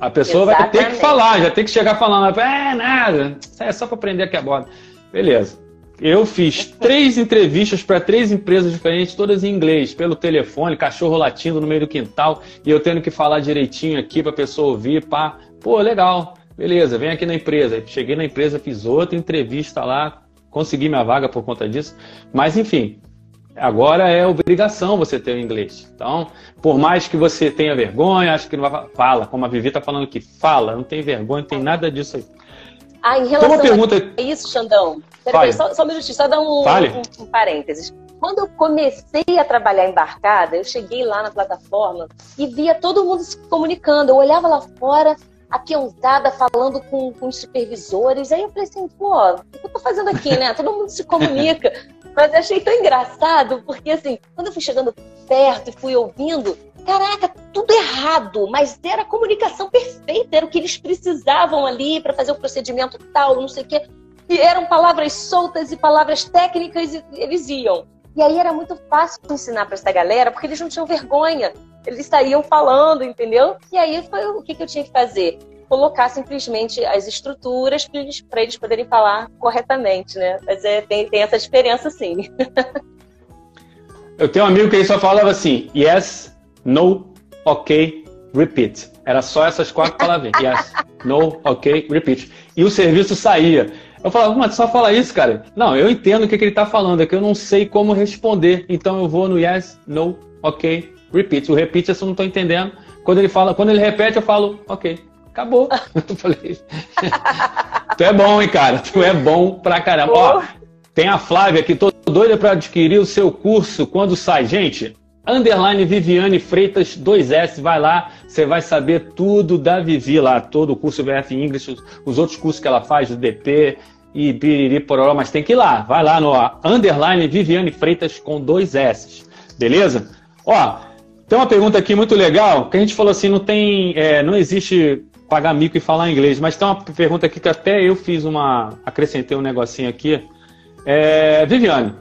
A pessoa Exatamente. vai ter que falar, já tem que chegar falando, é nada, é só para aprender aqui a borda. Beleza. Eu fiz três entrevistas para três empresas diferentes, todas em inglês, pelo telefone, cachorro latindo no meio do quintal, e eu tendo que falar direitinho aqui para a pessoa ouvir, pá. Pô, legal, beleza, vem aqui na empresa. Cheguei na empresa, fiz outra entrevista lá, consegui minha vaga por conta disso. Mas enfim, agora é obrigação você ter o inglês. Então, por mais que você tenha vergonha, acho que não vai fala, como a Vivi está falando aqui, fala, não tem vergonha, não tem nada disso aí. Ah, em relação pergunta... a isso, Xandão, peraí, só, só um minutinho, só dar um, um, um, parênteses. Quando eu comecei a trabalhar embarcada, eu cheguei lá na plataforma e via todo mundo se comunicando. Eu olhava lá fora, a peãozada falando com, com os supervisores. Aí eu falei assim, pô, o que eu tô fazendo aqui, né? Todo mundo se comunica. Mas eu achei tão engraçado, porque assim, quando eu fui chegando perto e fui ouvindo, caraca, tudo errado, mas era a comunicação perfeita, era o que eles precisavam ali para fazer o procedimento tal, não sei o quê. E eram palavras soltas e palavras técnicas e eles iam. E aí era muito fácil ensinar para essa galera, porque eles não tinham vergonha. Eles saíam falando, entendeu? E aí foi o que, que eu tinha que fazer? Colocar simplesmente as estruturas para eles, eles poderem falar corretamente, né? Mas é, tem, tem essa diferença, sim. eu tenho um amigo que ele só falava assim, yes, no, ok, repeat. Era só essas quatro palavras. Yes, no, ok, repeat. E o serviço saía. Eu falava, mas só fala isso, cara. Não, eu entendo o que, que ele está falando, é que eu não sei como responder. Então eu vou no yes, no, ok, repeat. O repeat eu não estou entendendo. Quando ele fala, quando ele repete, eu falo, ok, acabou. Eu falei, tu é bom, hein, cara? Tu é bom pra caramba. Ó, tem a Flávia aqui, tô doida para adquirir o seu curso quando sai. Gente, underline Viviane Freitas 2S, vai lá, você vai saber tudo da Vivi lá, todo o curso VF English, os outros cursos que ela faz, do DP e piriri pororó, mas tem que ir lá, vai lá no underline Viviane Freitas com dois S, beleza? Ó, tem uma pergunta aqui muito legal, que a gente falou assim, não tem, é, não existe pagar mico e falar inglês, mas tem uma pergunta aqui que até eu fiz uma, acrescentei um negocinho aqui, é, Viviane,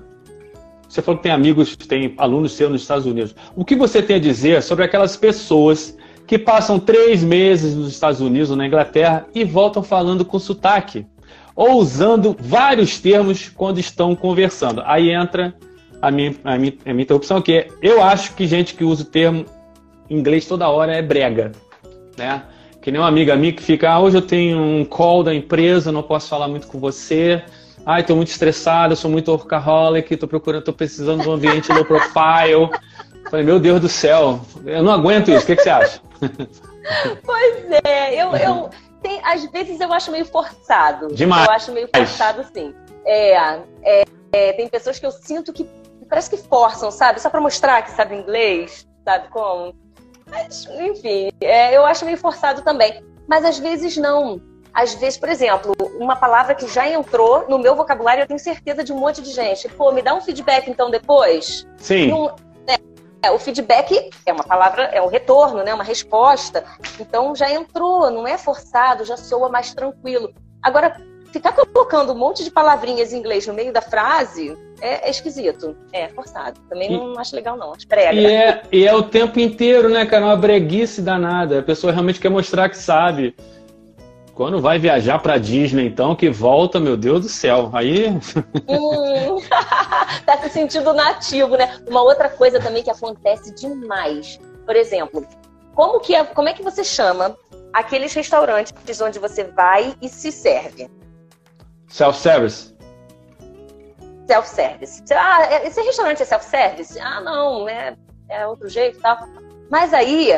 você falou que tem amigos, tem alunos seus nos Estados Unidos. O que você tem a dizer sobre aquelas pessoas que passam três meses nos Estados Unidos ou na Inglaterra e voltam falando com sotaque? Ou usando vários termos quando estão conversando? Aí entra a minha, a minha, a minha interrupção, que é, eu acho que gente que usa o termo inglês toda hora é brega, né? Que nem uma amiga minha que fica, ah, hoje eu tenho um call da empresa, não posso falar muito com você, Ai, tô muito estressado, sou muito workaholic, tô procurando, tô precisando de um ambiente low profile. Falei, meu Deus do céu, eu não aguento isso. O que, que você acha? Pois é, eu, eu tem, às vezes eu acho meio forçado. Demais. Eu acho meio forçado, sim. É, é, é, tem pessoas que eu sinto que parece que forçam, sabe? Só para mostrar que sabe inglês, sabe como? Mas, enfim, é, eu acho meio forçado também. Mas às vezes não às vezes, por exemplo, uma palavra que já entrou no meu vocabulário, eu tenho certeza de um monte de gente. Pô, me dá um feedback então depois? Sim. né, é, o feedback é uma palavra, é um retorno, né? Uma resposta. Então já entrou, não é forçado, já soa mais tranquilo. Agora, ficar colocando um monte de palavrinhas em inglês no meio da frase é, é esquisito. É forçado. Também e, não acho legal, não. Acho brega. E é, e é o tempo inteiro, né, cara? Uma breguice danada. A pessoa realmente quer mostrar que sabe. Quando vai viajar para Disney, então, que volta, meu Deus do céu. Aí. Hum, tá se sentindo nativo, né? Uma outra coisa também que acontece demais. Por exemplo, como, que é, como é que você chama aqueles restaurantes onde você vai e se serve? Self-service. Self-service. Ah, é, esse restaurante é self-service? Ah, não, é, é outro jeito e tal. Mas aí,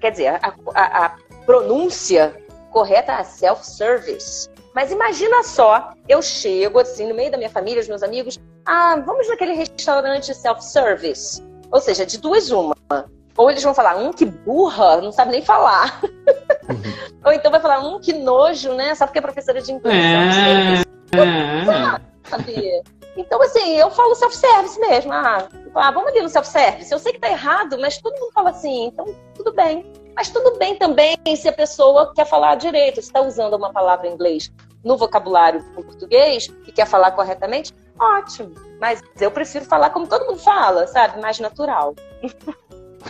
quer dizer, a, a, a pronúncia correta self-service. Mas imagina só, eu chego assim no meio da minha família, os meus amigos, ah, vamos naquele restaurante self-service. Ou seja, de duas uma. Ou eles vão falar, um que burra, não sabe nem falar. Uhum. Ou então vai falar, um que nojo, né? Só porque é professora de inglês. É, é. Então, assim, eu falo self-service mesmo. Ah, ah, vamos ali no self-service. Eu sei que tá errado, mas todo mundo fala assim, então tudo bem. Mas tudo bem também se a pessoa quer falar direito, se está usando uma palavra em inglês no vocabulário português e quer falar corretamente, ótimo. Mas eu prefiro falar como todo mundo fala, sabe? Mais natural.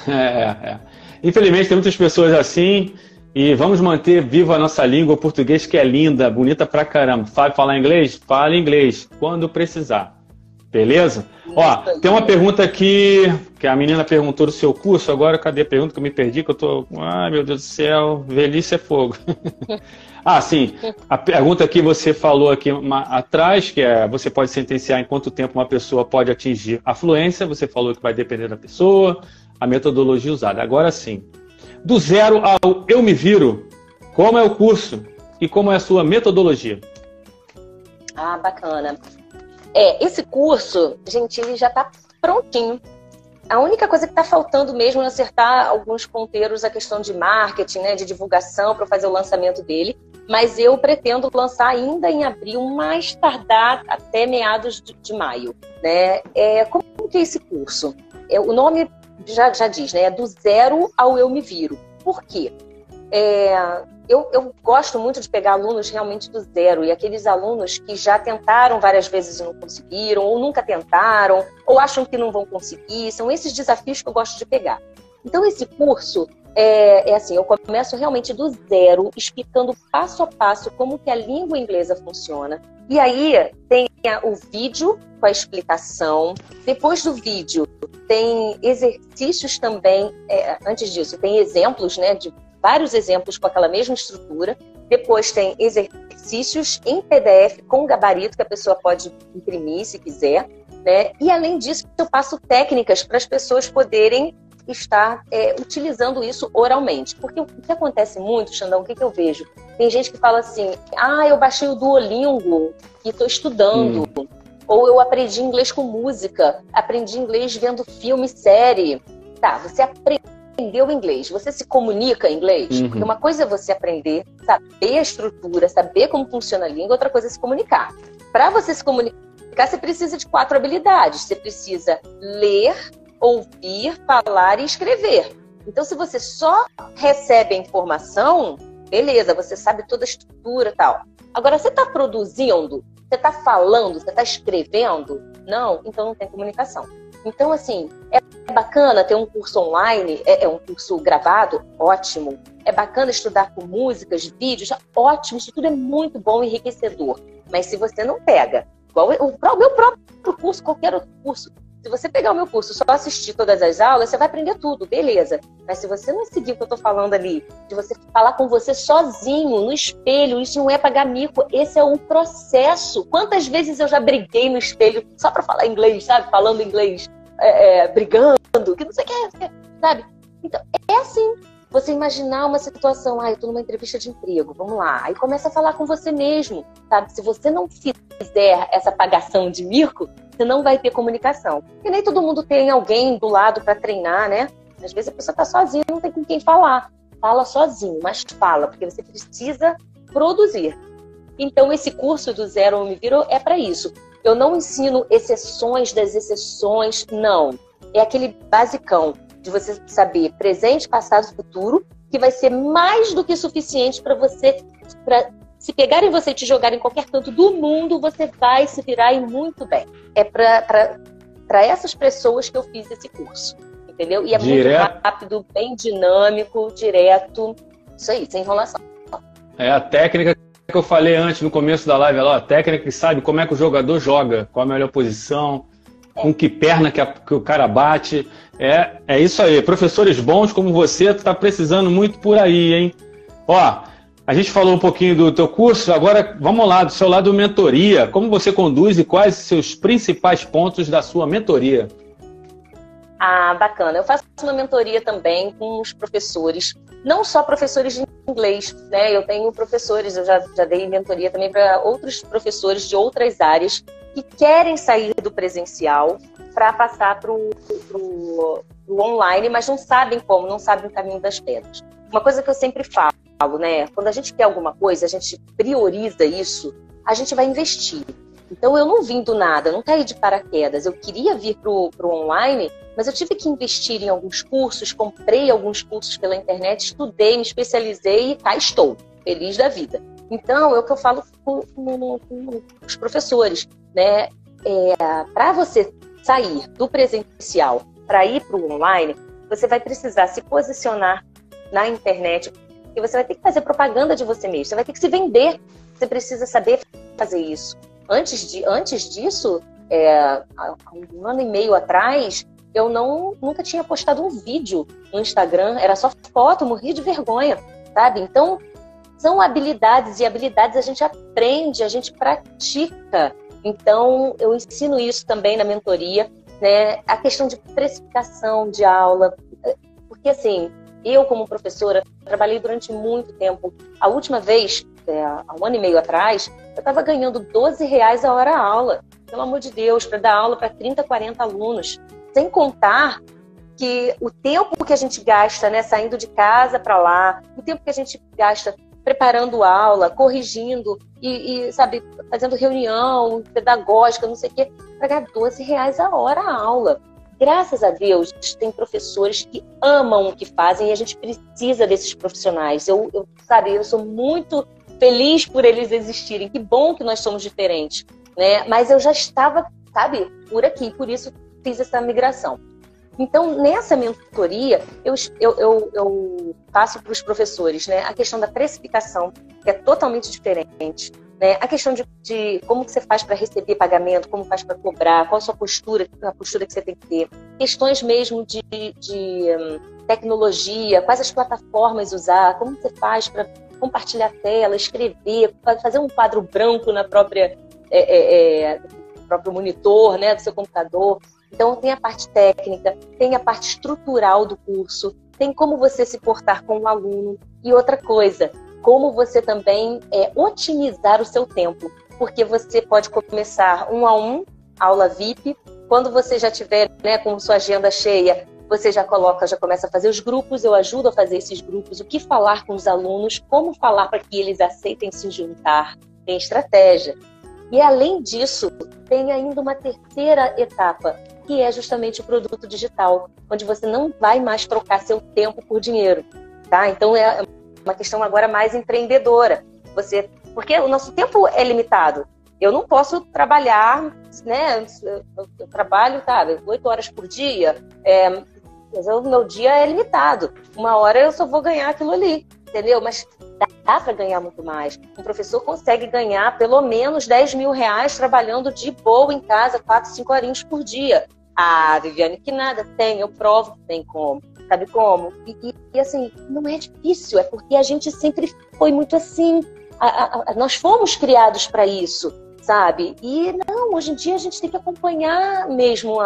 É, é. Infelizmente tem muitas pessoas assim e vamos manter viva a nossa língua português que é linda, bonita pra caramba. Sabe falar inglês? Fala inglês quando precisar. Beleza? Ó, tem uma pergunta aqui que a menina perguntou do seu curso. Agora, cadê a pergunta que eu me perdi? Que eu tô. Ai, meu Deus do céu, velhice é fogo. ah, sim. A pergunta que você falou aqui atrás, que é você pode sentenciar em quanto tempo uma pessoa pode atingir a fluência. Você falou que vai depender da pessoa, a metodologia usada. Agora sim. Do zero ao eu me viro, como é o curso e como é a sua metodologia? Ah, bacana. É, esse curso, gente, ele já está prontinho. A única coisa que está faltando mesmo é acertar alguns ponteiros a questão de marketing, né, de divulgação para fazer o lançamento dele. Mas eu pretendo lançar ainda em abril, mais tardar até meados de, de maio. Né? É, como que é esse curso? É, o nome já, já diz, né? É do zero ao eu me viro. Por quê? É, eu, eu, gosto muito de pegar alunos realmente do zero e aqueles alunos que já tentaram várias vezes e não conseguiram, ou nunca tentaram, ou acham que não vão conseguir. São esses desafios que eu gosto de pegar. Então, esse curso é, é, assim, eu começo realmente do zero, explicando passo a passo como que a língua inglesa funciona. E aí tem o vídeo com a explicação. Depois do vídeo tem exercícios também. É, antes disso, tem exemplos, né, de vários exemplos com aquela mesma estrutura. Depois tem exercícios em PDF com gabarito que a pessoa pode imprimir se quiser. Né? E além disso, eu passo técnicas para as pessoas poderem estar é, utilizando isso oralmente. Porque o que acontece muito, Xandão, o que, que eu vejo? Tem gente que fala assim: ah, eu baixei o Duolingo e estou estudando. Hum. Ou eu aprendi inglês com música, aprendi inglês vendo filme, série. Tá, você aprendeu inglês, você se comunica em inglês? Uhum. Porque uma coisa é você aprender, saber a estrutura, saber como funciona a língua, outra coisa é se comunicar. Para você se comunicar, você precisa de quatro habilidades. Você precisa ler, ouvir, falar e escrever. Então, se você só recebe a informação, beleza, você sabe toda a estrutura e tal. Agora, você está produzindo, você está falando, você está escrevendo? Não, então não tem comunicação. Então, assim, é bacana ter um curso online, é, é um curso gravado, ótimo. É bacana estudar com músicas, vídeos, ótimo, isso tudo é muito bom enriquecedor. Mas se você não pega, igual o, o meu próprio curso, qualquer outro curso, se você pegar o meu curso só assistir todas as aulas, você vai aprender tudo, beleza. Mas se você não seguir o que eu tô falando ali, de você falar com você sozinho, no espelho, isso não é pagar mico, esse é um processo. Quantas vezes eu já briguei no espelho só para falar inglês, sabe? Falando inglês, é, é, brigando, que não sei o que, sabe? Então, é assim. Você imaginar uma situação, ah, eu tô numa entrevista de emprego, vamos lá. Aí começa a falar com você mesmo, sabe? Se você não fizer essa pagação de mico, você não vai ter comunicação. E nem todo mundo tem alguém do lado para treinar, né? Às vezes a pessoa está sozinha, não tem com quem falar. Fala sozinho, mas fala, porque você precisa produzir. Então, esse curso do Zero Me Viro é para isso. Eu não ensino exceções das exceções, não. É aquele basicão de você saber presente, passado, futuro, que vai ser mais do que suficiente para você, pra se pegarem você e te jogarem em qualquer canto do mundo, você vai se virar e muito bem. É para essas pessoas que eu fiz esse curso. Entendeu? E é direto. muito rápido, bem dinâmico, direto. Isso aí, sem enrolação. É a técnica que eu falei antes no começo da live, a técnica que sabe como é que o jogador joga, qual a melhor posição, com que perna que, a, que, o cara bate. É, é isso aí. Professores bons como você, tu tá precisando muito por aí, hein? Ó, a gente falou um pouquinho do teu curso, agora vamos lá, do seu lado mentoria. Como você conduz e quais os seus principais pontos da sua mentoria? Ah, bacana. Eu faço uma mentoria também com os professores, não só professores de inglês, né? Eu tenho professores, eu já, já dei mentoria também para outros professores de outras áreas que querem sair do presencial para passar para o online, mas não sabem como, não sabem o caminho das pedras. Uma coisa que eu sempre falo, né? Quando a gente quer alguma coisa, a gente prioriza isso, a gente vai investir. Então eu não vim do nada, não caí de paraquedas. Eu queria vir para o online, mas eu tive que investir em alguns cursos, comprei alguns cursos pela internet, estudei, me especializei e cá estou, feliz da vida. Então, é o que eu falo com, com, com os professores, né? É, para você sair do presencial para ir para o online, você vai precisar se posicionar na internet, e você vai ter que fazer propaganda de você mesmo, você vai ter que se vender. Você precisa saber fazer isso. Antes, de, antes disso, é, há um ano e meio atrás, eu não nunca tinha postado um vídeo no Instagram, era só foto, morria de vergonha, sabe? Então, são habilidades e habilidades a gente aprende, a gente pratica. Então, eu ensino isso também na mentoria, né? A questão de precificação de aula, porque assim, eu, como professora, trabalhei durante muito tempo. A última vez, é, há um ano e meio atrás, eu estava ganhando 12 reais a hora aula. Pelo amor de Deus, para dar aula para 30, 40 alunos. Sem contar que o tempo que a gente gasta, né, saindo de casa para lá, o tempo que a gente gasta preparando aula, corrigindo e, e sabe, fazendo reunião pedagógica, não sei o quê, para ganhar 12 reais a hora a aula graças a Deus, tem professores que amam o que fazem e a gente precisa desses profissionais. Eu, eu, sabe, eu sou muito feliz por eles existirem. Que bom que nós somos diferentes, né? Mas eu já estava, sabe, por aqui, por isso fiz essa migração. Então, nessa mentoria, eu, eu, eu, eu passo para os professores né, a questão da precificação, que é totalmente diferente. Né? A questão de, de como que você faz para receber pagamento, como faz para cobrar, qual a sua postura, a postura que você tem que ter. Questões mesmo de, de um, tecnologia, quais as plataformas usar, como você faz para compartilhar a tela, escrever, fazer um quadro branco na própria é, é, é, próprio monitor, né, do seu computador. Então, tem a parte técnica, tem a parte estrutural do curso, tem como você se portar com o aluno. E outra coisa, como você também é, otimizar o seu tempo, porque você pode começar um a um, aula VIP. Quando você já tiver né, com sua agenda cheia, você já coloca, já começa a fazer os grupos, eu ajudo a fazer esses grupos, o que falar com os alunos, como falar para que eles aceitem se juntar, tem estratégia. E além disso, tem ainda uma terceira etapa, que é justamente o produto digital, onde você não vai mais trocar seu tempo por dinheiro, tá? Então é uma questão agora mais empreendedora. Você, porque o nosso tempo é limitado. Eu não posso trabalhar, né? Eu, trabalho, tá, oito horas por dia. É, mas o meu dia é limitado. Uma hora eu só vou ganhar aquilo ali, entendeu? Mas dá para ganhar muito mais. Um professor consegue ganhar pelo menos 10 mil reais trabalhando de boa em casa, 4, 5 horinhos por dia. Ah, Viviane, que nada tem, eu provo que tem como. Sabe como? E, e, e assim, não é difícil, é porque a gente sempre foi muito assim. A, a, a, nós fomos criados para isso, sabe? E não, hoje em dia a gente tem que acompanhar mesmo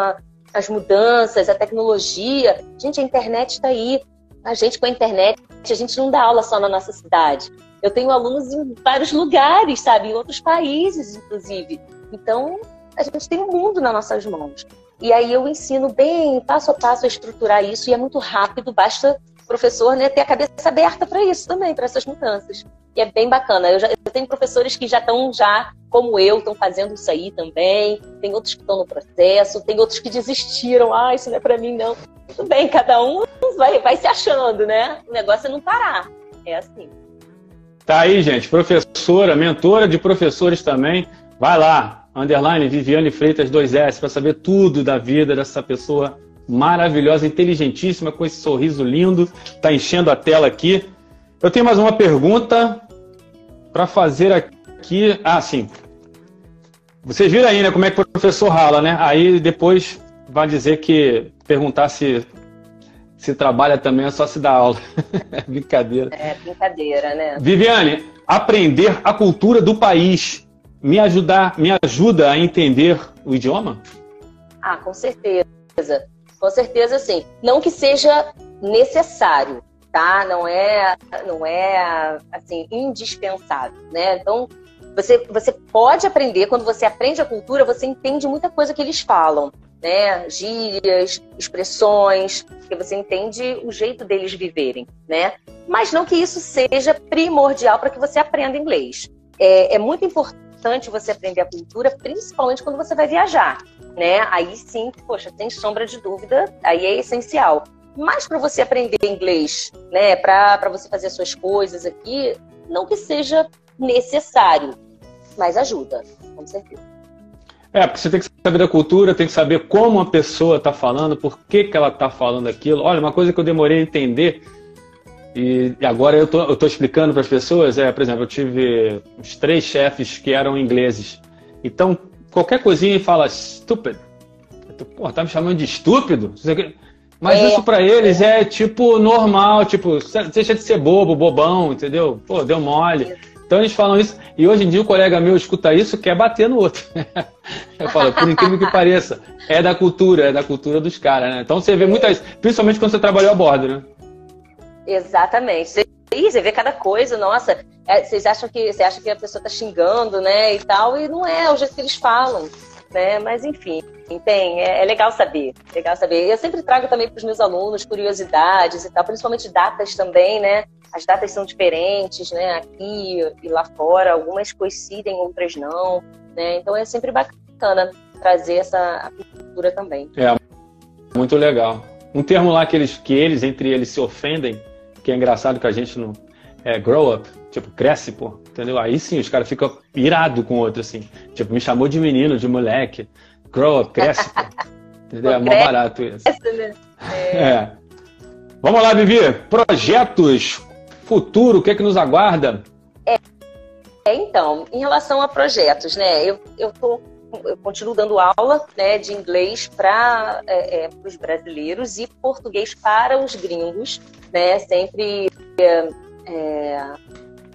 as mudanças, a tecnologia. Gente, a internet está aí. A gente com a internet, a gente não dá aula só na nossa cidade. Eu tenho alunos em vários lugares, sabe? Em outros países, inclusive. Então, a gente tem o um mundo nas nossas mãos. E aí eu ensino bem, passo a passo, a estruturar isso, e é muito rápido, basta o professor né, ter a cabeça aberta para isso também, para essas mudanças. E é bem bacana. Eu, já, eu tenho professores que já estão, já, como eu, estão fazendo isso aí também. Tem outros que estão no processo, tem outros que desistiram. Ah, isso não é para mim, não. Tudo bem, cada um vai, vai se achando, né? O negócio é não parar. É assim. Tá aí, gente. Professora, mentora de professores também. Vai lá, underline Viviane Freitas 2S, para saber tudo da vida dessa pessoa maravilhosa, inteligentíssima, com esse sorriso lindo. Tá enchendo a tela aqui. Eu tenho mais uma pergunta para fazer aqui. Ah, sim. Vocês viram aí, né, como é que o professor rala, né? Aí depois vai dizer que perguntar se se trabalha também é só se dar aula. é brincadeira. É brincadeira, né? Viviane, aprender a cultura do país me ajudar, me ajuda a entender o idioma? Ah, com certeza. Com certeza sim. Não que seja necessário, tá? Não é, não é assim indispensável, né? Então você, você pode aprender quando você aprende a cultura, você entende muita coisa que eles falam, né? Gírias, expressões, que você entende o jeito deles viverem, né? Mas não que isso seja primordial para que você aprenda inglês. É, é muito importante você aprender a cultura, principalmente quando você vai viajar, né? Aí sim, poxa, sem sombra de dúvida, aí é essencial. Mas para você aprender inglês, né, para você fazer suas coisas aqui, não que seja necessário, mas ajuda, com certeza. É, porque você tem que saber da cultura, tem que saber como a pessoa está falando, por que, que ela está falando aquilo. Olha, uma coisa que eu demorei a entender, e agora eu tô, tô explicando para as pessoas, é, por exemplo, eu tive uns três chefes que eram ingleses. Então, qualquer coisinha fala stupid. Pô, tá me chamando de estúpido? Mas é. isso para eles é tipo normal, tipo, deixa de ser bobo, bobão, entendeu? Pô, deu mole. Então eles falam isso, e hoje em dia o colega meu escuta isso quer bater no outro. Eu falo, por incrível que pareça, é da cultura, é da cultura dos caras, né? Então você vê muitas, principalmente quando você trabalhou a bordo, né? Exatamente. Você, você vê cada coisa, nossa, é, vocês acham que você acha que a pessoa tá xingando, né, e tal, e não é, é o jeito que eles falam, né? Mas enfim, tem, é, é, legal saber, legal saber. Eu sempre trago também para os meus alunos curiosidades e tal, principalmente datas também, né? As datas são diferentes, né? Aqui e lá fora, algumas coincidem, outras não, né? Então é sempre bacana trazer essa cultura também. É, muito legal. Um termo lá que eles, que eles entre eles se ofendem, que é engraçado que a gente não é grow up, tipo, cresce, pô, entendeu? Aí sim, os caras ficam irados com o outro, assim. Tipo, me chamou de menino, de moleque. Grow up, cresce, pô. Entendeu? é mó barato isso. Né? É. é. Vamos lá, Vivi. Projetos, futuro, o que é que nos aguarda? É, é então, em relação a projetos, né? Eu, eu, tô, eu continuo dando aula né, de inglês para é, é, os brasileiros e português para os gringos, né? Sempre é,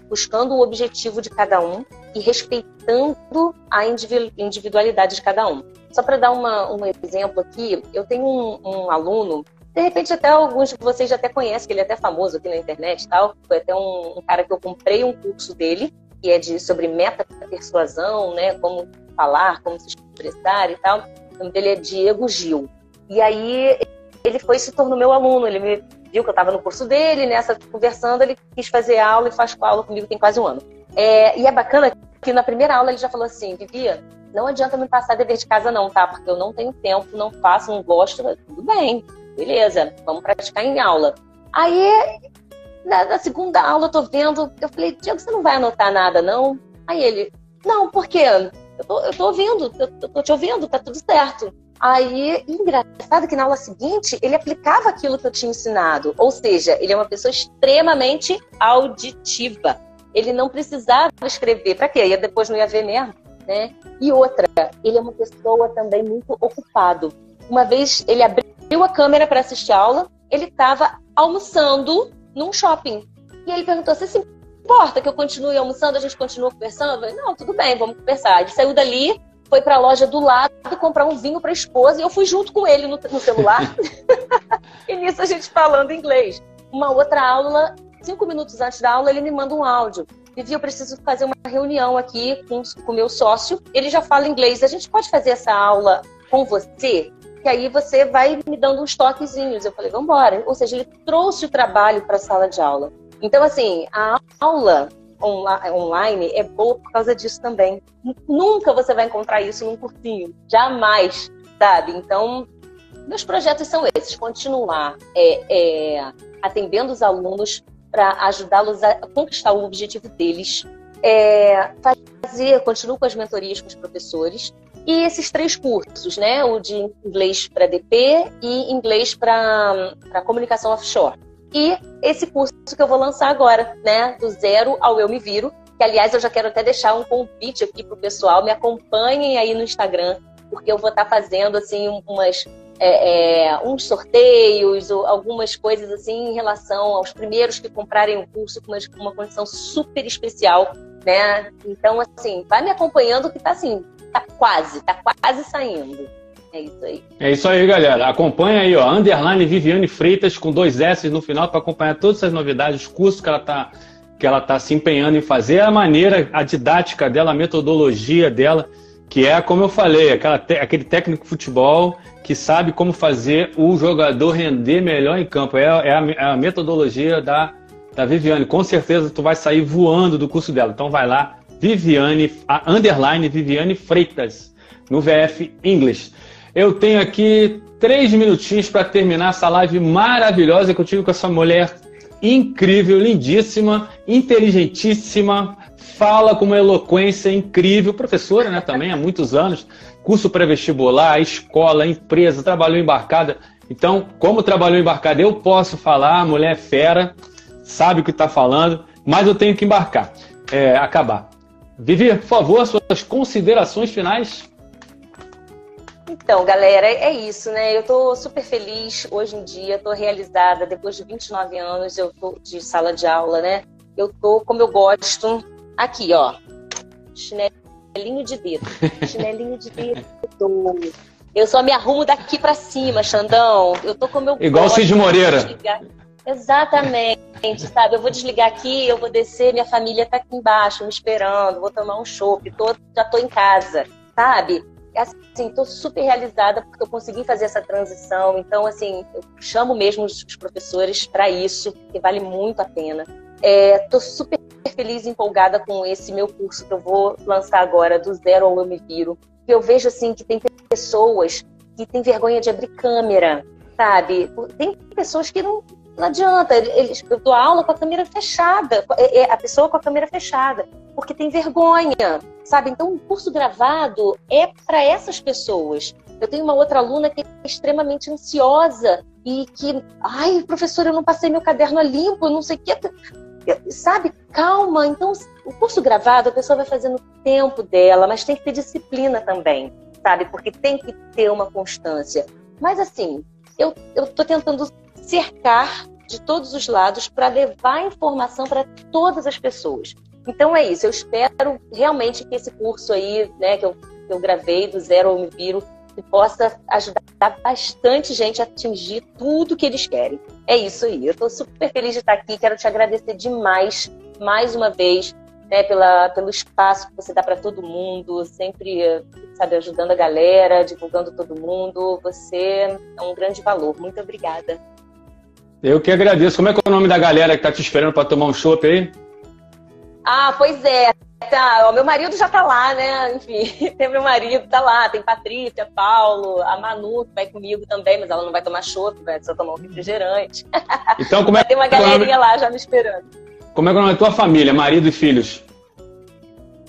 buscando o objetivo de cada um e respeitando a individualidade de cada um. Só para dar uma, um exemplo aqui, eu tenho um, um, aluno, de repente até alguns de vocês já até conhecem, que ele é até famoso aqui na internet tal, foi até um, um cara que eu comprei um curso dele, que é de, sobre meta persuasão, né, como falar, como se expressar e tal. O nome dele é Diego Gil. E aí ele foi se tornou meu aluno, ele me viu que eu estava no curso dele, nessa conversando, ele quis fazer aula e faz aula comigo tem quase um ano. É, e é bacana que na primeira aula ele já falou assim, Vivia, não adianta me passar dever de casa não, tá? Porque eu não tenho tempo, não faço, não gosto. Tudo bem, beleza, vamos praticar em aula. Aí, na, na segunda aula, eu tô vendo, eu falei, Diego, você não vai anotar nada, não? Aí ele, não, por quê? Eu tô, eu tô ouvindo, eu, tô te ouvindo, tá tudo certo. Aí, engraçado que na aula seguinte ele aplicava aquilo que eu tinha ensinado. Ou seja, ele é uma pessoa extremamente auditiva. Ele não precisava escrever. Para quê? Ia depois não ia ver mesmo. Né? E outra, ele é uma pessoa também muito ocupado. Uma vez ele abriu a câmera para assistir a aula, ele estava almoçando num shopping. E ele perguntou: Você se importa que eu continue almoçando? A gente continua conversando? Falei, Não, tudo bem, vamos conversar. Ele saiu dali, foi para a loja do lado comprar um vinho para a esposa e eu fui junto com ele no, no celular. e nisso a gente falando inglês. Uma outra aula, cinco minutos antes da aula, ele me manda um áudio. Vivi, eu preciso fazer uma reunião aqui com o meu sócio. Ele já fala inglês. A gente pode fazer essa aula com você? Que aí você vai me dando uns toquezinhos. Eu falei, vamos embora. Ou seja, ele trouxe o trabalho para a sala de aula. Então, assim, a aula online é boa por causa disso também. Nunca você vai encontrar isso num cursinho. Jamais, sabe? Então, meus projetos são esses: continuar é, é, atendendo os alunos para ajudá-los a conquistar o objetivo deles. É, fazer, continuo com as mentorias com os professores. E esses três cursos, né? O de inglês para DP e inglês para comunicação offshore. E esse curso que eu vou lançar agora, né? Do zero ao eu me viro. Que, aliás, eu já quero até deixar um convite aqui pro pessoal. Me acompanhem aí no Instagram, porque eu vou estar tá fazendo, assim, umas é, é, uns sorteios algumas coisas assim em relação aos primeiros que comprarem o curso com uma, uma condição super especial, né? Então, assim, vai me acompanhando que tá assim, tá quase, tá quase saindo. É isso aí. É isso aí, galera. Acompanha aí, ó, underline Viviane Freitas com dois S no final para acompanhar todas essas novidades, os cursos que ela tá que ela tá se empenhando em fazer, a maneira, a didática dela, a metodologia dela, que é, como eu falei, aquela, aquele técnico de futebol que sabe como fazer o jogador render melhor em campo. É, é, a, é a metodologia da, da Viviane. Com certeza tu vai sair voando do curso dela. Então vai lá, Viviane, a underline Viviane Freitas, no VF English. Eu tenho aqui três minutinhos para terminar essa live maravilhosa que eu tive com essa mulher incrível, lindíssima, inteligentíssima, fala com uma eloquência incrível, professora, né, também há muitos anos, curso pré-vestibular, escola, empresa, trabalhou embarcada. Então, como trabalhou embarcada, eu posso falar, mulher fera, sabe o que está falando, mas eu tenho que embarcar, é, acabar. Vivi, por favor, suas considerações finais. Então, galera, é isso, né? Eu tô super feliz hoje em dia, tô realizada depois de 29 anos, eu tô de sala de aula, né? Eu tô como eu gosto, aqui, ó. Chinelinho de dedo. Chinelinho de dedo. Eu só me arrumo daqui para cima, Xandão. Eu tô como eu Igual gosto. Igual Cid Moreira. Exatamente, sabe? Eu vou desligar aqui, eu vou descer, minha família tá aqui embaixo me esperando, vou tomar um chopp, já tô em casa, sabe? Assim, tô super realizada porque eu consegui fazer essa transição. Então, assim, eu chamo mesmo os, professores para isso, que vale muito a pena. É, tô super feliz e empolgada com esse meu curso que eu vou lançar agora, do zero ao eu me viro. Eu vejo, assim, que tem pessoas que têm vergonha de abrir câmera, sabe? Tem pessoas que não, não adianta, eles, eu dou aula com a câmera fechada, é, é, a pessoa com a câmera fechada, porque tem vergonha, sabe? Então, o curso gravado é para essas pessoas. Eu tenho uma outra aluna que é extremamente ansiosa e que, ai, professor, eu não passei meu caderno a limpo, não sei o que. Sabe, calma. Então, o curso gravado, a pessoa vai fazendo o tempo dela, mas tem que ter disciplina também, sabe? Porque tem que ter uma constância. Mas, assim, eu, eu tentando cercar de todos os lados para levar informação para todas as pessoas. Então é isso, eu espero realmente que esse curso aí, né, que eu, que eu gravei do Zero ao Me Viro, possa ajudar bastante gente a atingir tudo que eles querem. É isso aí. Eu estou super feliz de estar aqui. Quero te agradecer demais, mais uma vez, né, pela, pelo espaço que você dá para todo mundo, sempre, sabe, ajudando a galera, divulgando todo mundo. Você é um grande valor. Muito obrigada. Eu que agradeço. Como é que é o nome da galera que está te esperando para tomar um chopp aí? Ah, pois é. Tá, o meu marido já tá lá, né? Enfim, tem meu marido, tá lá. Tem Patrícia, Paulo, a Manu, que vai comigo também, mas ela não vai tomar chopp, vai só tomar um refrigerante. Então, como é Tem uma galerinha lá já me esperando. Como é que é o nome da tua família, marido e filhos?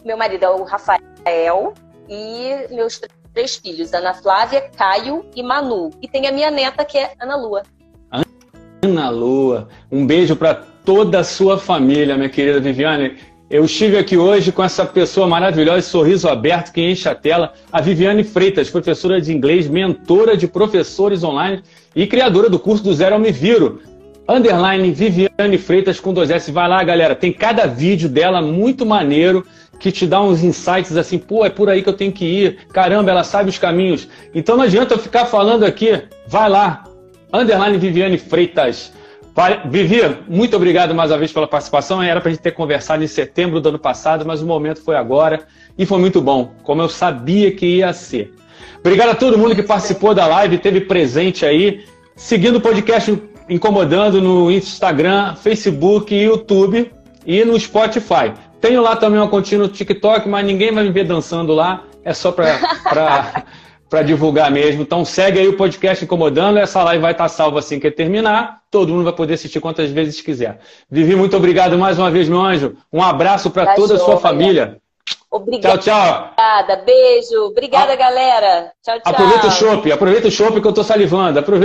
Meu marido é o Rafael e meus três filhos, Ana Flávia, Caio e Manu. E tem a minha neta, que é Ana Lua. Ana Lua. Um beijo para toda a sua família, minha querida Viviane. Eu estive aqui hoje com essa pessoa maravilhosa, sorriso aberto, que enche a tela, a Viviane Freitas, professora de inglês, mentora de professores online e criadora do curso do Zero Me Viro. Underline Viviane Freitas com dois S. Vai lá, galera. Tem cada vídeo dela muito maneiro que te dá uns insights assim, pô, é por aí que eu tenho que ir. Caramba, ela sabe os caminhos. Então não adianta eu ficar falando aqui. Vai lá. Underline Viviane Freitas. Vivi, muito obrigado mais uma vez pela participação. Era para a gente ter conversado em setembro do ano passado, mas o momento foi agora e foi muito bom, como eu sabia que ia ser. Obrigado a todo mundo que participou da live, teve presente aí, seguindo o podcast Incomodando no Instagram, Facebook, YouTube e no Spotify. Tenho lá também uma contínua no TikTok, mas ninguém vai me ver dançando lá, é só para para divulgar mesmo. Então segue aí o podcast Incomodando, essa live vai estar salva assim que terminar. Todo mundo vai poder assistir quantas vezes quiser. Vivi, muito obrigado mais uma vez, meu anjo. Um abraço para tá toda a sua família. Obrigada. Tchau, tchau. Obrigada, beijo. Obrigada, galera. Tchau, tchau. Aproveita o chopp, aproveita o chopp que eu tô salivando. Aproveita